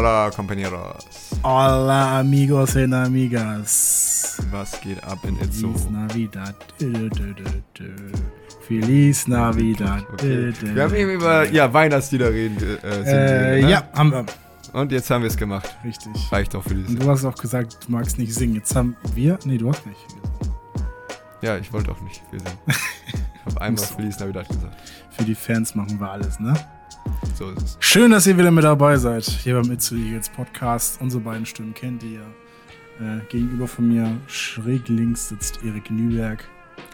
Hola, compañeros. Hola, amigos und amigas. Was geht ab in Itzo? Feliz Navidad. Dö, dö, dö. Feliz Navidad. Okay. Wir haben eben über ja, Weihnachtslieder reden. Äh, sind Äh, ne? ja, haben wir. Und jetzt haben wir es gemacht. Richtig. Reicht doch für dieses Und du hast auch gesagt, du magst nicht singen. Jetzt haben wir. Nee, du hast nicht. Ja, ich wollte auch nicht viel singen. Ich habe einmal. Feliz Navidad gesagt. Für die Fans machen wir alles, ne? So ist es. Schön, dass ihr wieder mit dabei seid. Hier beim Itzu Eagles Podcast. Unsere beiden Stimmen kennt ihr. Äh, gegenüber von mir, schräg links, sitzt Erik Nüberg.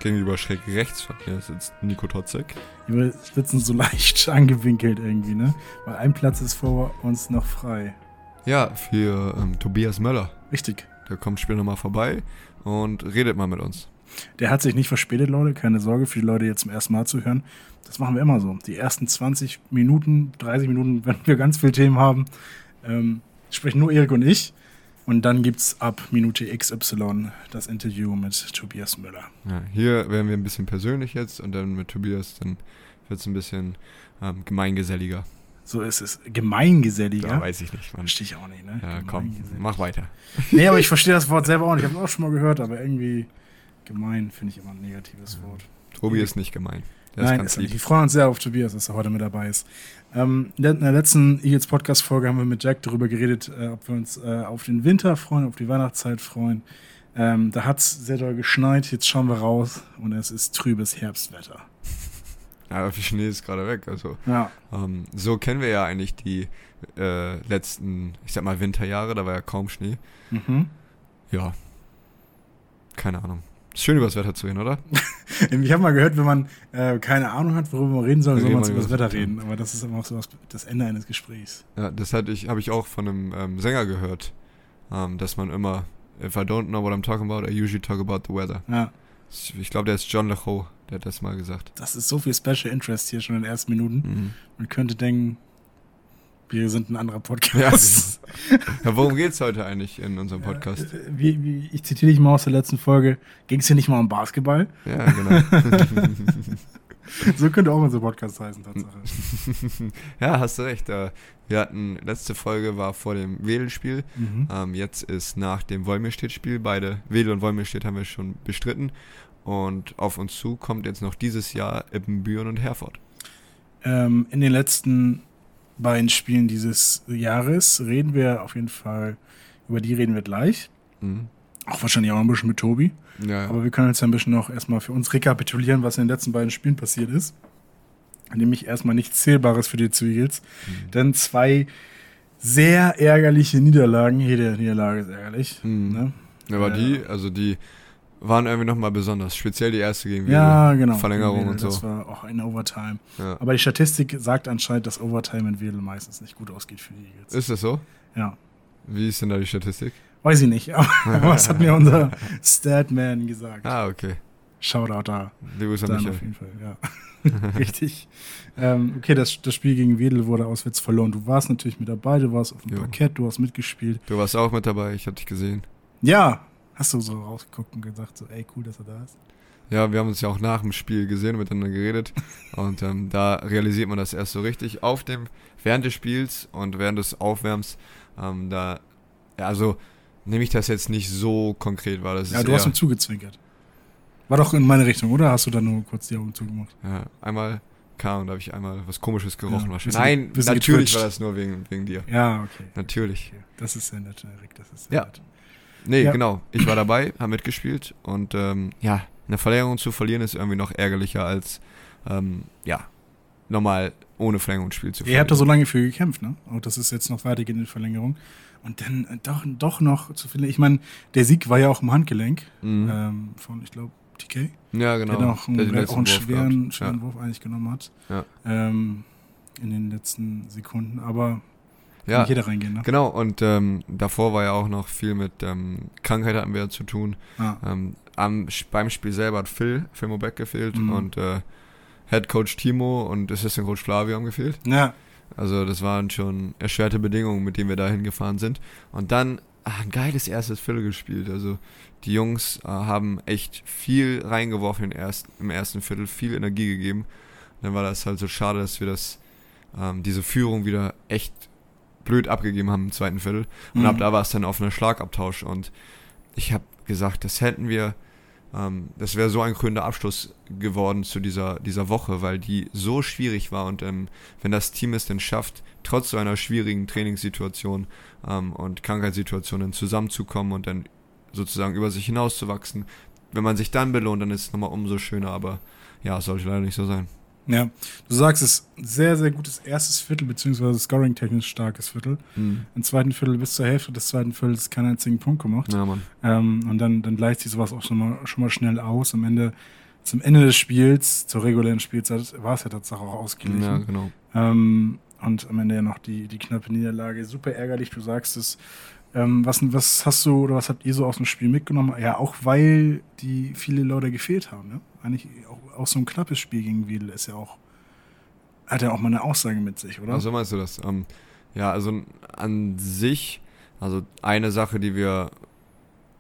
Gegenüber schräg rechts von mir sitzt Nico Totzek. Wir sitzen so leicht angewinkelt irgendwie, ne? Weil ein Platz ist vor uns noch frei. Ja, für ähm, Tobias Möller. Richtig. Der kommt später nochmal vorbei und redet mal mit uns. Der hat sich nicht verspätet, Leute. Keine Sorge für die Leute, die jetzt zum ersten Mal zuhören. Das machen wir immer so. Die ersten 20 Minuten, 30 Minuten, wenn wir ganz viele Themen haben, ähm, sprechen nur Erik und ich. Und dann gibt's ab Minute XY das Interview mit Tobias Müller. Ja, hier werden wir ein bisschen persönlich jetzt und dann mit Tobias, dann wird es ein bisschen ähm, gemeingeselliger. So ist es. Ja, Gemeingeselliger. weiß ich nicht. Verstehe ich auch nicht, ne? Ja, komm, mach weiter. Nee, aber ich verstehe das Wort selber auch nicht. Ich habe es auch schon mal gehört, aber irgendwie gemein finde ich immer ein negatives Wort. Tobi ist nicht gemein. Nein, ist nicht. Wir freuen uns sehr auf Tobias, dass er heute mit dabei ist. Ähm, in der- letzten Eagles Podcast-Folge haben wir mit Jack darüber geredet, äh, ob wir uns äh, auf den Winter freuen, auf die Weihnachtszeit freuen. Ähm, da hat es sehr doll geschneit, jetzt schauen wir raus und es ist trübes Herbstwetter. Ja, aber der Schnee ist gerade weg. Also Ja, ähm, so kennen wir ja eigentlich die äh, letzten, ich sag mal, Winterjahre. Da war ja kaum Schnee. mhm. Ja. Keine Ahnung. Schön über das Wetter zu reden, oder? Ich habe mal gehört, wenn man äh, keine Ahnung hat, worüber man reden soll, soll man über das Wetter reden. Aber das ist immer auch so was, das Ende eines Gesprächs. Ja, das hatte ich, habe ich auch von einem ähm, Sänger gehört, ähm, dass man immer, if I don't know what I'm talking about, I usually talk about the weather. Ja, Ich glaube, der ist John LeCaux, der hat das mal gesagt. das ist so viel Special Interest hier schon in den ersten Minuten. Mhm. Man könnte denken, wir sind ein anderer Ja, Podcast. ja, worum geht's heute eigentlich in unserem Podcast? Äh, Wie, wie, ich zitiere dich mal aus der letzten Folge. Ging es hier nicht mal um Basketball? Ja, genau. So könnte auch unser Podcast heißen, Tatsache. ja, hast du recht. Äh, wir hatten, letzte Folge war vor dem Wedel-Spiel. Mhm. Ähm, jetzt ist nach dem Wolmirstedt-Spiel. Beide, Wedel und Wolmirstedt, haben wir schon bestritten. Und auf uns zu kommt jetzt noch dieses Jahr Ippenbüren und Herford. Ähm, in den letzten beiden Spielen dieses Jahres reden wir auf jeden Fall, über die reden wir gleich. Mhm. Auch wahrscheinlich auch ein bisschen mit Tobi. Ja, ja. Aber wir können jetzt ein bisschen noch erstmal für uns rekapitulieren, was in den letzten beiden Spielen passiert ist. Nämlich erstmal nichts Zählbares für die Zwiegels. Mhm. Dann zwei sehr ärgerliche Niederlagen. Jede Niederlage ist ärgerlich. Mhm. Ne? Aber Ja. die, also die waren irgendwie nochmal besonders. Speziell die erste gegen Ja, Wedel. genau. Verlängerung und Das so. war auch eine Overtime. Ja. Aber die Statistik sagt anscheinend, dass Overtime in Wedel meistens nicht gut ausgeht für die Eagles. Ist das so? ja. Wie ist denn da die Statistik? Weiß ich nicht, aber, das hat mir unser Statman gesagt. Ah, okay. Shoutout da. Grüße an Dann auf jeden Fall, ja. Richtig. Ähm, okay, das, das Spiel gegen Wedel wurde auswärts verloren. Du warst natürlich mit dabei, du warst auf dem Jo. Parkett, du hast mitgespielt. Du warst auch mit dabei, ich hatte dich gesehen. Ja, hast du so rausgeguckt und gesagt, so, ey, cool, dass er da ist. Ja, wir haben uns ja auch nach dem Spiel gesehen und miteinander geredet. Und ähm, da realisiert man das erst so richtig auf dem, während des Spiels und während des Aufwärms. Ähm, da, ja, also nehme ich das jetzt nicht so konkret wahr. Das Ja, ist du hast ihm zugezwinkert. War doch in meine Richtung, oder? Hast du da nur kurz die Augen zugemacht? ja, einmal kam, da habe ich einmal was komisches gerochen. Ja, wahrscheinlich. Nein, natürlich getwitcht. war das nur wegen, wegen dir. Ja, okay. Natürlich. okay. Das ist sehr nett, Erik. Das ist sehr Ja. nett. Nee, Ja. genau. Ich war dabei, habe mitgespielt und ähm, ja, eine Verlängerung zu verlieren ist irgendwie noch ärgerlicher als ähm, ja, normal ohne Verlängerungsspiel zu Ihr habt da so lange für gekämpft, ne? Und das ist jetzt noch weitergehend in Verlängerung. Und dann äh, doch, doch noch zu viel. Ich meine, der Sieg war ja auch im Handgelenk Mhm. ähm, von, ich glaube, TK. ja, genau. der noch einen, Der auch einen Wurf schweren, gehabt. schweren Wurf eigentlich genommen hat. Ja. Ähm, in den letzten Sekunden. Aber Ja, nicht jeder reingehen, ne? genau. Und ähm, davor war ja auch noch viel mit ähm, Krankheit hatten wir ja zu tun. Ah, Ähm, am, beim Spiel selber hat Phil, Phil Mobeck gefehlt Mhm. und äh, Head Coach Timo und Assistant Coach Flavio haben gefehlt. ja, Also das waren schon erschwerte Bedingungen, mit denen wir da hingefahren sind. Und dann ah, ein geiles erstes Viertel gespielt. Also die Jungs äh, haben echt viel reingeworfen im ersten, im ersten Viertel, viel Energie gegeben. dann war das halt so schade, dass wir das, ähm, diese Führung wieder echt blöd abgegeben haben im zweiten Viertel. Und Mhm. ab da war es dann auf einer Schlagabtausch. Und ich habe gesagt, das hätten wir, ähm, das wäre so ein krönender Abschluss geworden zu dieser, dieser Woche, weil die so schwierig war. Und ähm, wenn das Team es denn schafft, trotz so einer schwierigen Trainingssituation ähm, und Krankheitssituationen zusammenzukommen und dann sozusagen über sich hinauszuwachsen, wenn man sich dann belohnt, dann ist es nochmal umso schöner. Aber ja, es sollte leider nicht so sein. Ja, du sagst es, sehr, sehr gutes erstes Viertel, beziehungsweise scoring-technisch starkes Viertel. Im zweiten Viertel bis zur Hälfte des zweiten Viertels keinen einzigen Punkt gemacht. Ja, Mann. Ähm, und dann, dann gleicht sich sowas auch schon mal, schon mal schnell aus. Am Ende, zum Ende des Spiels, zur regulären Spielzeit, war es ja tatsächlich auch ausgeglichen. Ja, genau. Ähm, und am Ende ja noch die, die knappe Niederlage. Super ärgerlich, du sagst es. Ähm, was, was hast du oder was habt ihr so aus dem Spiel mitgenommen? Ja, auch weil die viele Leute gefehlt haben. Ne? Eigentlich auch, auch so ein knappes Spiel gegen Wedel ist ja auch, hat ja auch mal eine Aussage mit sich, oder? Also meinst du das? Ähm, ja, also an sich, also eine Sache, die wir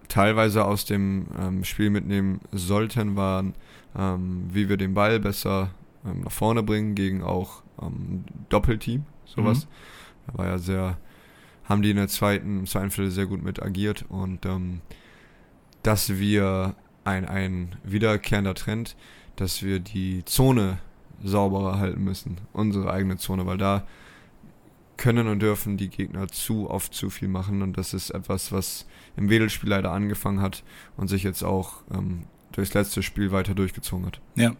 teilweise aus dem ähm, Spiel mitnehmen sollten, waren, ähm, wie wir den Ball besser ähm, nach vorne bringen gegen auch ähm, Doppelteam, sowas. Da war ja sehr, haben die in der zweiten, zweiten Viertel sehr gut mit agiert und ähm, dass wir ein, ein wiederkehrender Trend, dass wir die Zone sauberer halten müssen, unsere eigene Zone, weil da können und dürfen die Gegner zu oft zu viel machen und das ist etwas, was im Wedelspiel leider angefangen hat und sich jetzt auch ähm, durchs letzte Spiel weiter durchgezogen hat. Ja,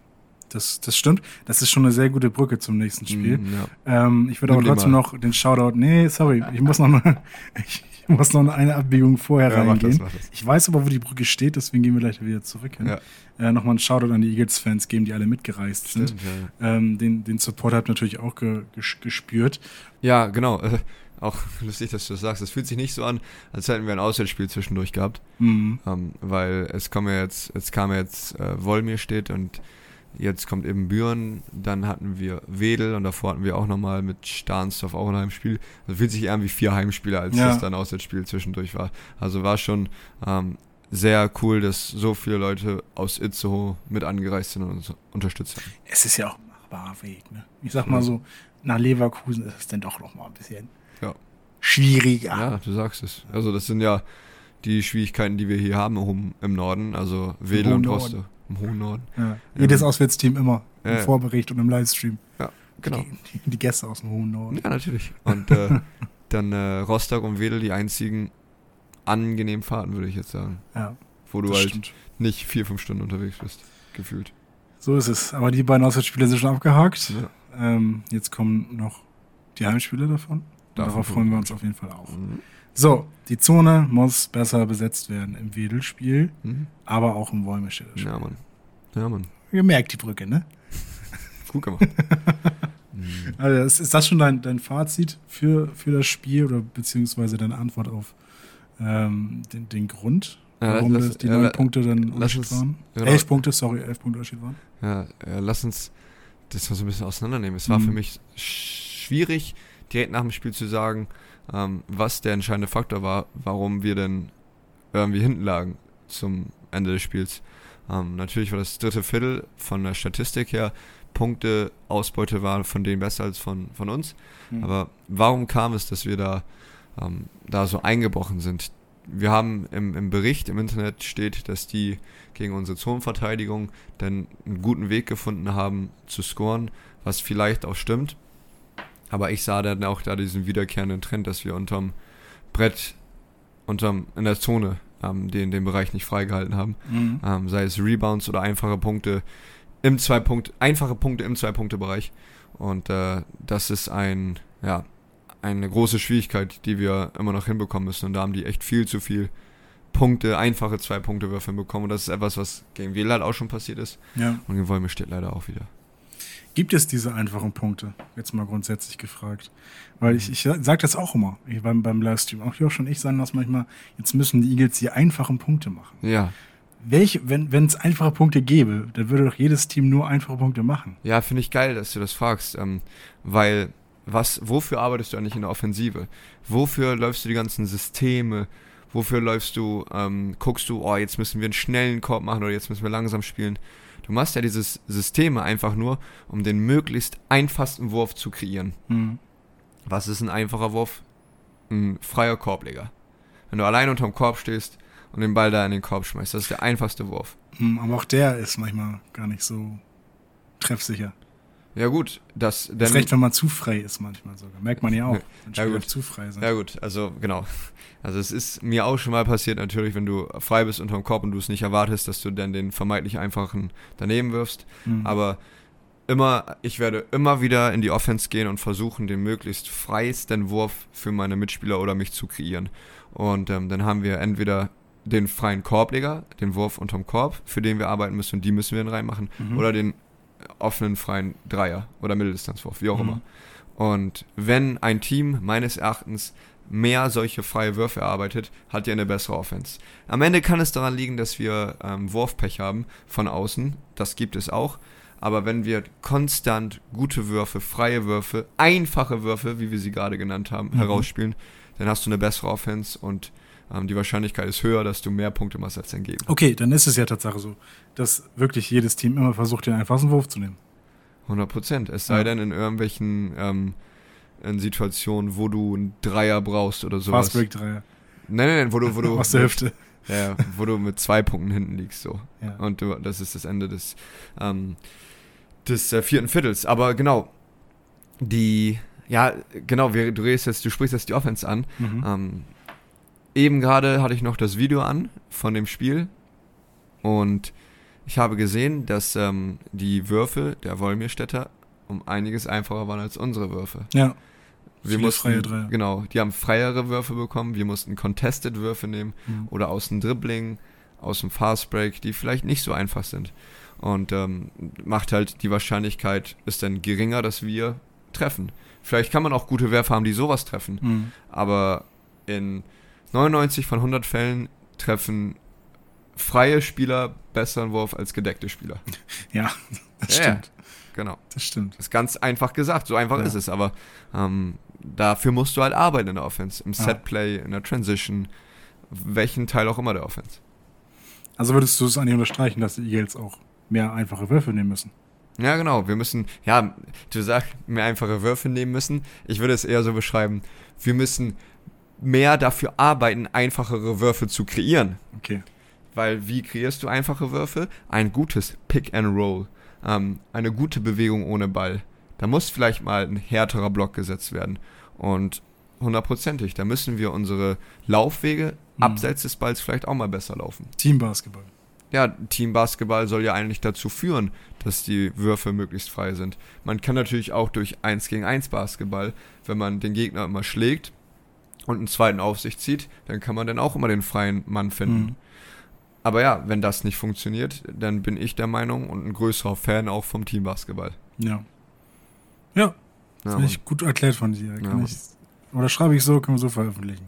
das, das stimmt. Das ist schon eine sehr gute Brücke zum nächsten Spiel. Mm, ja. Ähm, ich würde aber trotzdem mal. noch den Shoutout. Nee, sorry, ich muss noch eine, ich muss noch eine Abbiegung vorher Ja, mach das, reingehen. mach das. Ich weiß aber, wo die Brücke steht, deswegen gehen wir gleich wieder zurück hin. Ja. Äh, Nochmal einen Shoutout an die Eagles-Fans geben, die alle mitgereist sind. Stimmt, ja. Ähm, den, den Support habt natürlich auch ge, ges, gespürt. Ja, genau. Äh, auch lustig, dass du das sagst. Es fühlt sich nicht so an, als hätten wir ein Auswärtsspiel zwischendurch gehabt. Mhm. Ähm, weil es kommen ja jetzt, es kam ja jetzt äh, Wolmir steht und jetzt kommt eben Büren, dann hatten wir Wedel und davor hatten wir auch nochmal mit Stahnsdorf auch ein Heimspiel. Also fühlt sich eher an wie vier Heimspiele, als Ja. das dann Auswärtsspiel zwischendurch war. Also war schon ähm, sehr cool, dass so viele Leute aus Itzehoe mit angereist sind und uns unterstützt haben. Es ist ja auch ein machbarer Weg. Ne? Ich sag mal so, nach Leverkusen ist es dann doch noch mal ein bisschen Ja. schwieriger. Ja, du sagst es. Also das sind ja die Schwierigkeiten, die wir hier haben oben im Norden, also Wedel und Norden. Im hohen Norden. Ja. Jedes Auswärtsteam immer im Ja, ja. Vorbericht und im Livestream. Genau. Die, die, die Gäste aus dem hohen Norden. Ja, natürlich. Und äh, dann äh, Rostock und Wedel die einzigen angenehmen Fahrten, würde ich jetzt sagen. Ja, Wo du halt stimmt. nicht vier, fünf Stunden unterwegs bist, gefühlt. So ist es. Aber die beiden Auswärtsspiele sind schon abgehakt. Ja. Ähm, jetzt kommen noch die Heimspiele davon. Darauf freuen wir wir uns auf jeden Fall auch. Mhm. So, die Zone muss besser besetzt werden im Wedelspiel, Mhm. aber auch im Spiel. Ja, Mann. Ja, Mann. Gemerkt die Brücke, ne? Gut gemacht. Also ist, ist das schon dein, dein Fazit für, für das Spiel oder beziehungsweise deine Antwort auf ähm, den, den Grund, Ja, warum lass- die ja, neun la- Punkte dann Unterschied uns- waren? genau. Elf Punkte, sorry, elf Punkte Unterschied waren. Ja, ja, lass uns das mal so ein bisschen auseinandernehmen. Es war Mhm. für mich schwierig, direkt nach dem Spiel zu sagen, ähm, was der entscheidende Faktor war, warum wir denn irgendwie hinten lagen zum Ende des Spiels. Ähm, natürlich war das dritte Viertel von der Statistik her, Punkte, Ausbeute war von denen besser als von, von uns. Mhm. Aber warum kam es, dass wir da, ähm, da so eingebrochen sind? Wir haben im, im Bericht im Internet steht, dass die gegen unsere Zonenverteidigung dann einen guten Weg gefunden haben zu scoren, was vielleicht auch stimmt. Aber ich sah dann auch da diesen wiederkehrenden Trend, dass wir unterm Brett, unterm, in der Zone ähm, den, den Bereich nicht freigehalten haben. Mhm. Ähm, sei es Rebounds oder einfache Punkte im zwei Punkt, einfache Punkte im Zwei-Punkte-Bereich. Und äh, das ist ein, ja, eine große Schwierigkeit, die wir immer noch hinbekommen müssen. Und da haben die echt viel zu viel Punkte, einfache Zwei-Punkte-Würfe hinbekommen. Und das ist etwas, was gegen Wähler halt auch schon passiert ist. Ja. Und gegen Wolme steht leider auch wieder. Gibt es diese einfachen Punkte? Jetzt mal grundsätzlich gefragt. Weil ich, ich sage das auch immer ich, beim, beim Livestream. Auch Josh und ich sagen das manchmal, jetzt müssen die Eagles die einfachen Punkte machen. Ja, Welche, wenn wenn es einfache Punkte gäbe, dann würde doch jedes Team nur einfache Punkte machen. Ja, finde ich geil, dass du das fragst, ähm, weil was, wofür arbeitest du eigentlich in der Offensive? Wofür läufst du die ganzen Systeme? Wofür läufst du, ähm, guckst du, oh, jetzt müssen wir einen schnellen Korb machen oder jetzt müssen wir langsam spielen? Du machst ja dieses Systeme einfach nur, um den möglichst einfachsten Wurf zu kreieren. Mhm. Was ist ein einfacher Wurf ein freier Korbleger. Wenn du allein unterm Korb stehst und den Ball da in den Korb schmeißt, das ist der einfachste Wurf. Hm, Aber auch der ist manchmal gar nicht so treffsicher. Ja gut, das denn, recht, wenn man zu frei ist manchmal sogar. Merkt man ja auch, Ja, wenn ja, Spieler gut. zu frei sind. Ja gut, also genau. Also es ist mir auch schon mal passiert, natürlich, wenn du frei bist unterm Korb und du es nicht erwartest, dass du dann den vermeintlich einfachen daneben wirfst. Hm. Aber immer, ich werde immer wieder in die Offense gehen und versuchen, den möglichst freiesten Wurf für meine Mitspieler oder mich zu kreieren. Und ähm, dann haben wir entweder den freien Korbleger, den Wurf unterm Korb, für den wir arbeiten müssen und die müssen wir dann reinmachen, Mhm. oder den offenen freien Dreier oder Mitteldistanzwurf, wie auch Mhm. immer. Und wenn ein Team meines Erachtens mehr solche freie Würfe erarbeitet, hat ihr eine bessere Offense. Am Ende kann es daran liegen, dass wir ähm, Wurfpech haben von außen. Das gibt es auch. Aber wenn wir konstant gute Würfe, freie Würfe, einfache Würfe, wie wir sie gerade genannt haben, Mhm. herausspielen, dann hast du eine bessere Offense und ähm, die Wahrscheinlichkeit ist höher, dass du mehr Punkte machst als dein Gegner. Okay, dann ist es ja Tatsache so, dass wirklich jedes Team immer versucht, den einfachsten Wurf zu nehmen. 100 Prozent. Es sei Ja. denn in irgendwelchen ähm, in Situationen, wo du einen Dreier brauchst oder sowas. Fast Break Dreier. Nein, nein, nein, wo du, wo du Aus der Hüfte. Ja, ja, wo du mit zwei Punkten hinten liegst, so. Ja. Und du, das ist das Ende des, ähm, des äh, vierten Viertels. Aber genau, die, ja, genau, wir, du redest jetzt, du sprichst jetzt die Offense an. Mhm. Ähm, eben gerade hatte ich noch das Video an von dem Spiel und ich habe gesehen, dass ähm, die Würfe der Wolmirstädter um einiges einfacher waren als unsere Würfe. ja. Wir mussten, freie Dreier. genau, die haben freiere Würfe bekommen, wir mussten Contested Würfe nehmen Mhm. oder aus dem Dribbling, aus dem Fast Break, die vielleicht nicht so einfach sind. Und ähm, macht halt die Wahrscheinlichkeit ist dann geringer, dass wir treffen. Vielleicht kann man auch gute Werfer haben, die sowas treffen, Mhm. aber in 99 von 100 Fällen treffen freie Spieler besseren Wurf als gedeckte Spieler. Ja, das Ja, ja. stimmt. Genau. Das stimmt. Das ist ganz einfach gesagt, so einfach Ja. ist es, aber ähm, dafür musst du halt arbeiten in der Offense, im. Setplay, in der Transition, welchen Teil auch immer der Offense. Also würdest du es eigentlich unterstreichen, dass die Eagles auch mehr einfache Würfe nehmen müssen? Ja, genau. Wir müssen, ja, du sagst, mehr einfache Würfe nehmen müssen. Ich würde es eher so beschreiben, wir müssen mehr dafür arbeiten, einfachere Würfe zu kreieren. Okay. Weil wie kreierst du einfache Würfe? Ein gutes Pick and Roll. Ähm, eine gute Bewegung ohne Ball. Da muss vielleicht mal ein härterer Block gesetzt werden. Und hundertprozentig, da müssen wir unsere Laufwege Mhm. abseits des Balls vielleicht auch mal besser laufen. Teambasketball. Ja, Teambasketball soll ja eigentlich dazu führen, dass die Würfe möglichst frei sind. Man kann natürlich auch durch 1 gegen 1 Basketball, wenn man den Gegner immer schlägt und einen zweiten auf sich zieht, dann kann man dann auch immer den freien Mann finden. Mhm. Aber ja, wenn das nicht funktioniert, dann bin ich der Meinung und ein größerer Fan auch vom Teambasketball. Ja. Ja, Ja, finde ich gut erklärt von dir. Kann Ja, ich, oder schreibe ich so, können wir so veröffentlichen.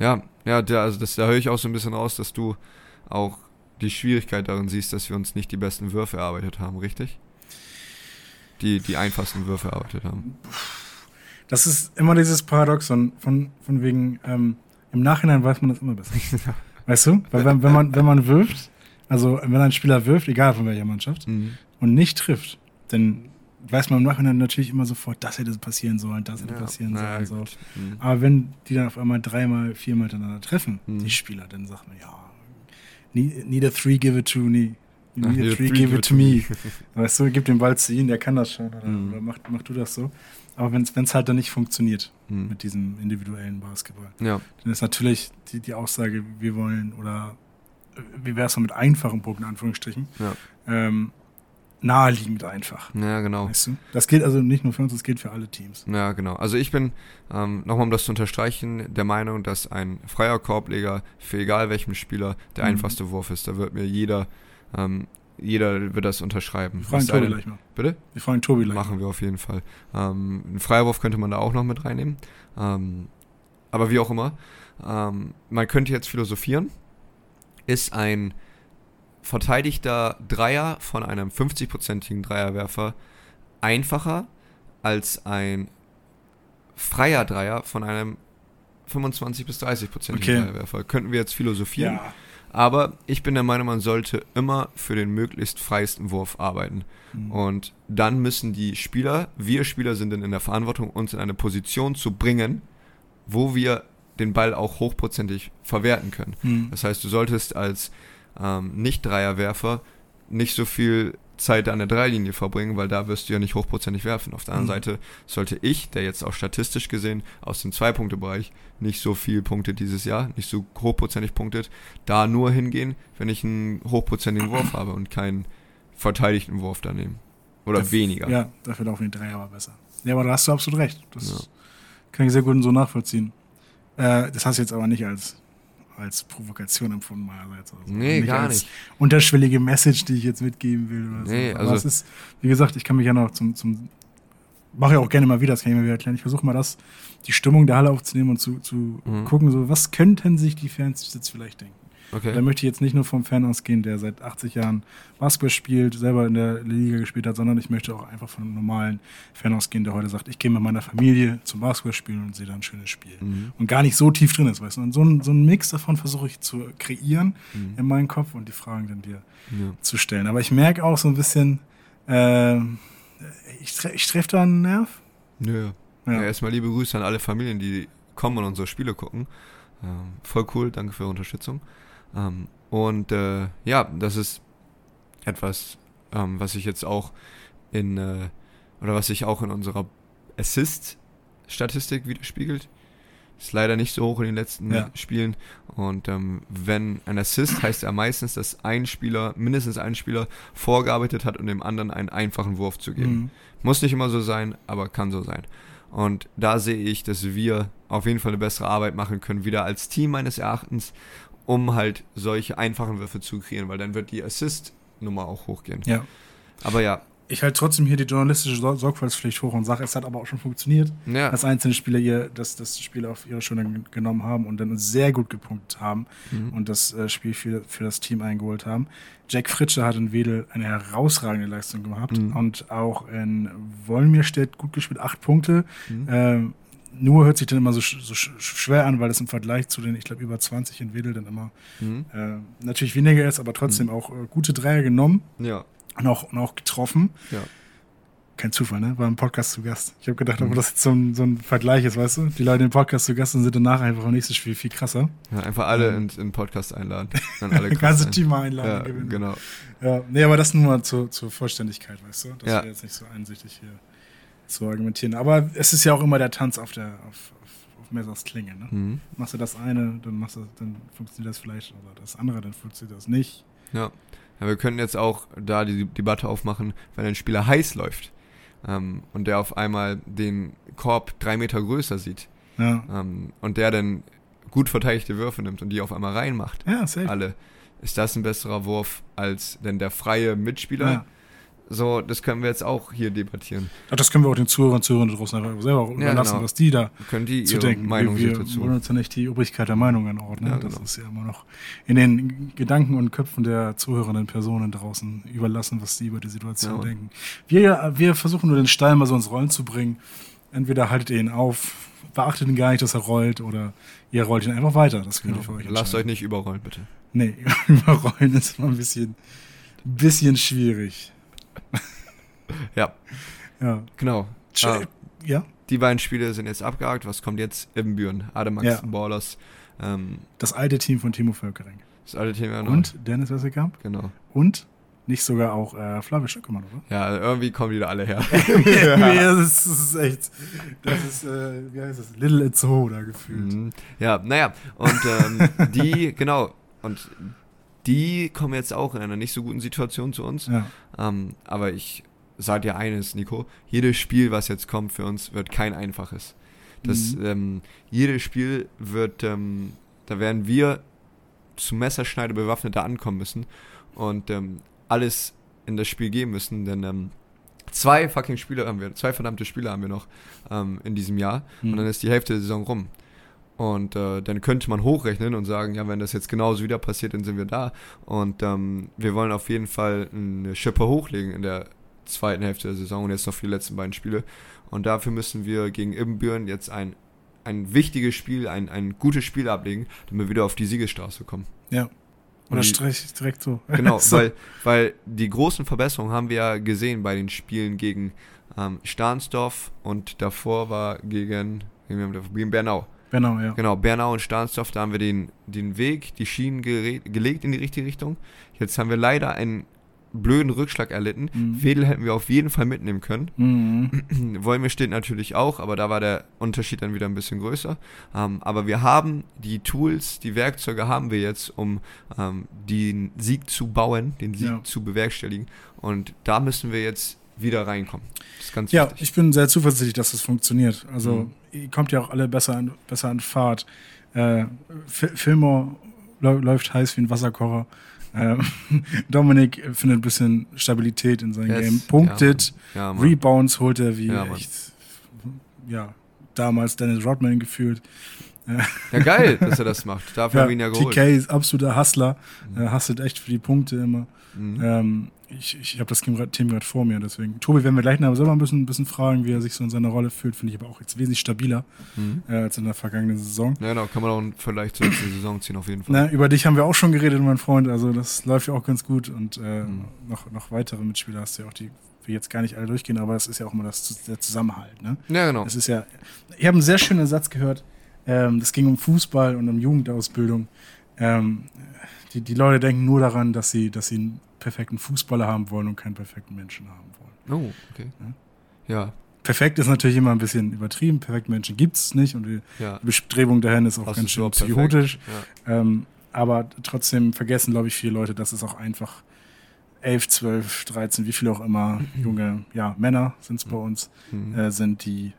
ja, ja der, also das, da höre ich auch so ein bisschen raus, dass du auch die Schwierigkeit darin siehst, dass wir uns nicht die besten Würfe erarbeitet haben, richtig? Die, die einfachsten Würfe erarbeitet haben. Das ist immer dieses Paradoxon von, von wegen, ähm, im Nachhinein weiß man das immer besser. weißt du? Weil wenn, wenn, man, wenn man wirft, also wenn ein Spieler wirft, egal von welcher Mannschaft, Mhm. und nicht trifft, dann weiß man im Nachhinein natürlich immer sofort, das hätte passieren sollen, das hätte Ja, passieren sollen. So. Mhm. Aber wenn die dann auf einmal dreimal, viermal hintereinander treffen, Mhm. die Spieler, dann sagt man, ja, need, a three, give it to me. Ach, need a three, give it to me. Weißt du, gib den Ball zu ihm, der kann das schon. Oder, Mhm. oder mach, mach du das so. Aber wenn es halt dann nicht funktioniert Mhm. mit diesem individuellen Basketball, Ja, dann ist natürlich die, die Aussage, wir wollen, oder wie wäre es mit einfachen Punkten, in Anführungsstrichen, Ja. ähm, naheliegend einfach. ja, genau. Weißt du? Das gilt also nicht nur für uns, das gilt für alle Teams. Ja, genau. Also ich bin, ähm, nochmal um das zu unterstreichen, der Meinung, dass ein freier Korbleger für egal welchem Spieler der Mhm. einfachste Wurf ist. Da wird mir jeder, ähm, jeder wird das unterschreiben. Wir fragen Tobi gleich mal. Bitte? Wir fragen Tobi gleich Machen wir auf jeden Fall. Ähm, einen Freiwurf könnte man da auch noch mit reinnehmen. Ähm, aber wie auch immer. Ähm, man könnte jetzt philosophieren. Ist ein verteidigter Dreier von einem 50-prozentigen Dreierwerfer einfacher als ein freier Dreier von einem 25 bis 30-prozentigen Okay. Dreierwerfer? Könnten wir jetzt philosophieren. Ja. Aber ich bin der Meinung, man sollte immer für den möglichst freiesten Wurf arbeiten. Mhm. Und dann müssen die Spieler, wir Spieler sind dann in der Verantwortung, uns in eine Position zu bringen, wo wir den Ball auch hochprozentig verwerten können. Mhm. Das heißt, du solltest als ähm, Nicht-Dreierwerfer nicht so viel Zeit an der Dreilinie verbringen, weil da wirst du ja nicht hochprozentig werfen. Auf der anderen Mhm. Seite sollte ich, der jetzt auch statistisch gesehen aus dem Zwei-Punkte-Bereich nicht so viel punktet dieses Jahr, nicht so hochprozentig punktet, da nur hingehen, wenn ich einen hochprozentigen Wurf habe und keinen verteidigten Wurf daneben. Oder Daf- weniger. Ja, dafür laufen die Dreier aber besser. Ja, aber da hast du absolut recht. Das Ja. kann ich sehr gut so nachvollziehen. Äh, das hast du jetzt aber nicht als, als Provokation empfunden meinerseits. oder so. Nee, gar als nicht. Unterschwellige Message, die ich jetzt mitgeben will. Oder so. Nee, aber also- es ist, wie gesagt, ich kann mich ja noch zum, zum mache ja auch gerne mal wieder, das kann ich mir wieder erklären. Ich versuche mal das, die Stimmung der Halle aufzunehmen und zu, zu Mhm. gucken, so, was könnten sich die Fans jetzt vielleicht denken. Da Okay. möchte ich jetzt nicht nur vom Fan ausgehen, der seit 80 Jahren Basketball spielt, selber in der Liga gespielt hat, sondern ich möchte auch einfach von einem normalen Fan ausgehen, der heute sagt, ich gehe mit meiner Familie zum Basketball spielen und sehe da ein schönes Spiel. Mhm. Und gar nicht so tief drin ist, weißt du. Und so ein, so ein Mix davon versuche ich zu kreieren Mhm. in meinem Kopf und die Fragen dann dir Ja. zu stellen. Aber ich merke auch so ein bisschen, ähm, ich, tre ich treffe da einen Nerv. Nö. Ja. Ja. erstmal liebe Grüße an alle Familien, die kommen und unsere Spiele gucken. Ähm, voll cool, danke für eure Unterstützung. Ähm, und äh, ja, das ist etwas, ähm, was ich jetzt auch in, äh, oder was sich auch in unserer Assist-Statistik widerspiegelt. Ist leider nicht so hoch in den letzten Ja. Spielen. Und ähm, wenn ein Assist heißt ja meistens, dass ein Spieler, mindestens ein Spieler, vorgearbeitet hat, um dem anderen einen einfachen Wurf zu geben. Mhm. Muss nicht immer so sein, aber kann so sein. Und da sehe ich, dass wir auf jeden Fall eine bessere Arbeit machen können, wieder als Team meines Erachtens, um halt solche einfachen Würfe zu kreieren, weil dann wird die Assist-Nummer auch hochgehen. Ja. Aber ja, Ich halte trotzdem hier die journalistische Sor Sorgfaltspflicht hoch und sage, es hat aber auch schon funktioniert. ja. dass einzelne Spieler ihr, dass das Spiel auf ihre Schultern genommen haben und dann sehr gut gepunktet haben Mhm. und das äh, Spiel für, für das Team eingeholt haben. Jack Fritsche hat in Wedel eine herausragende Leistung gehabt Mhm. und auch in Wolmirstedt gut gespielt, acht Punkte. Mhm. Ähm, nur hört sich dann immer so, so sch- schwer an, weil es im Vergleich zu den, ich glaube, über 20 in Wedel dann immer Mhm. äh, natürlich weniger ist, aber trotzdem auch äh, gute Dreier genommen Ja, und auch, und auch getroffen. ja. Kein Zufall, ne? War im Podcast zu Gast. Ich habe gedacht, ob Mhm. das jetzt so ein, so ein Vergleich ist, weißt du? Die Leute im Podcast zu Gast sind, sind danach einfach im nächsten Spiel viel krasser. ja einfach alle Ähm. in, in den Podcast einladen. Dann alle Das ganze sein. Team einladen. Ja, gewinnen. genau. Ja, nee, aber das nur mal zur, zur Vollständigkeit, weißt du? Das Ja. wäre jetzt nicht so einsichtig hier zu argumentieren. Aber es ist ja auch immer der Tanz auf der auf, auf, auf Messers Klinge, ne? Mhm. Machst du das eine, dann machst du, dann funktioniert das vielleicht, oder das andere, dann funktioniert das nicht. Ja. ja, wir können jetzt auch da die Debatte aufmachen, wenn ein Spieler heiß läuft ähm, und der auf einmal den Korb drei Meter größer sieht Ja, ähm, und der dann gut verteidigte Würfe nimmt und die auf einmal reinmacht, ja safe. alle, ist das ein besserer Wurf als denn der freie Mitspieler? Ja. So, das können wir jetzt auch hier debattieren. Ach, Das können wir auch den Zuhörern und Zuhörern draußen einfach selber auch überlassen, genau. was die da Können die zu ihre denken. Meinung wir, dazu? wollen uns ja nicht die Übrigkeit der Meinung anordnen. Ja, Das genau. ist ja immer noch in den Gedanken und Köpfen der zuhörenden Personen draußen überlassen, was sie über die Situation Ja. denken. Wir, wir versuchen nur den Stein mal so ins Rollen zu bringen. Entweder haltet ihr ihn auf, beachtet ihn gar nicht, dass er rollt, oder ihr rollt ihn einfach weiter. Das könnt ihr für euch Genau. Lasst euch nicht überrollen, bitte. Nee, überrollen ist immer ein bisschen, bisschen schwierig. Ja, Ja. genau. Sch- Ah, ja, die beiden Spiele sind jetzt abgehakt. Was kommt jetzt? Ibbenbüren, Ademax Ja. Ballers. Ähm, das alte Team von Timo Völkering. das alte Thema noch. Und Dennis Wessekamp. Genau. Und nicht sogar auch äh, Flavio Stöckermann, oder? Ja, irgendwie kommen die da alle her. nee, das ist, das ist echt. Das ist, äh, wie heißt das? Little It's So da gefühlt. Mhm. Ja, naja, und ähm, die, genau, und die kommen jetzt auch in einer nicht so guten Situation zu uns. Ja. Ähm, aber ich sage dir eines, Nico, jedes Spiel, was jetzt kommt für uns, wird kein einfaches. Das, Mhm. ähm, jedes Spiel wird, ähm, da werden wir zu Messerschneide bewaffnet da ankommen müssen und ähm, alles in das Spiel geben müssen, denn ähm, zwei fucking Spiele haben wir, zwei verdammte Spiele haben wir noch ähm, in diesem Jahr Mhm. und dann ist die Hälfte der Saison rum. Und äh, dann könnte man hochrechnen und sagen, ja, wenn das jetzt genauso wieder passiert, dann sind wir da. Und ähm, wir wollen auf jeden Fall eine Schippe hochlegen in der zweiten Hälfte der Saison und jetzt noch für die letzten beiden Spiele. Und dafür müssen wir gegen Ibbenbüren jetzt ein, ein wichtiges Spiel, ein, ein gutes Spiel ablegen, damit wir wieder auf die Siegesstraße kommen. Ja. Und Oder streich ich direkt so. Genau, so. weil, weil die großen Verbesserungen haben wir ja gesehen bei den Spielen gegen ähm, Stahnsdorf und davor war gegen, gegen Bernau. Bernau, ja. Genau, Bernau und Stahnsdorf, da haben wir den, den Weg, die Schienen gelegt in die richtige Richtung. Jetzt haben wir leider einen blöden Rückschlag erlitten. Mhm. Wedel hätten wir auf jeden Fall mitnehmen können. Mhm. Wolme steht natürlich auch, aber da war der Unterschied dann wieder ein bisschen größer. Ähm, aber wir haben die Tools, die Werkzeuge haben wir jetzt, um ähm, den Sieg zu bauen, den Sieg Ja. zu bewerkstelligen. Und da müssen wir jetzt wieder reinkommen. Das ist ganz Ja, wichtig. ich bin sehr zuversichtlich, dass das funktioniert. Also, Mhm. Ihr kommt ja auch alle besser an, besser an Fahrt. Äh, Fi- Fillmore läu- läuft heiß wie ein Wasserkocher. Ähm, Dominik findet ein bisschen Stabilität in seinem Yes. Game. Punktet. Ja, Mann. Rebounds holt er wie Ja, echt, ja, damals Dennis Rodman gefühlt. ja, geil, dass er das macht. Dafür haben wir ihn ja geholt. TK ist absoluter Hustler. Er hustelt echt für die Punkte immer. Mhm. Ähm, ich ich habe das Team gerade vor mir, deswegen. Tobi, werden wir gleich noch selber ein bisschen, ein bisschen fragen, wie er sich so in seiner Rolle fühlt, finde ich aber auch jetzt wesentlich stabiler Mhm. äh, als in der vergangenen Saison. Ja, genau, kann man auch einen Vergleich zur letzten Saison ziehen, auf jeden Fall. Na, über dich haben wir auch schon geredet, mein Freund. Also das läuft ja auch ganz gut und äh, Mhm. noch, noch weitere Mitspieler hast du ja auch, die wir jetzt gar nicht alle durchgehen, aber es ist ja auch immer das, der Zusammenhalt. Ne? Ja, genau. Es ist ja, ich habe einen sehr schönen Satz gehört. Ähm, das ging um Fußball und um Jugendausbildung. Ähm, die, die Leute denken nur daran, dass sie, dass sie perfekten Fußballer haben wollen und keinen perfekten Menschen haben wollen. Oh, okay. Ja, Perfekt ist natürlich immer ein bisschen übertrieben. Perfekte Menschen gibt es nicht und die ja. Bestrebung dahin ist auch Hast ganz du's schön perfekt? psychotisch. Ja. Ähm, aber trotzdem vergessen, glaube ich, viele Leute, dass es auch einfach 11, 12, 13, wie viele auch immer junge ja, Männer sind es bei uns, Mhm. äh, sind, die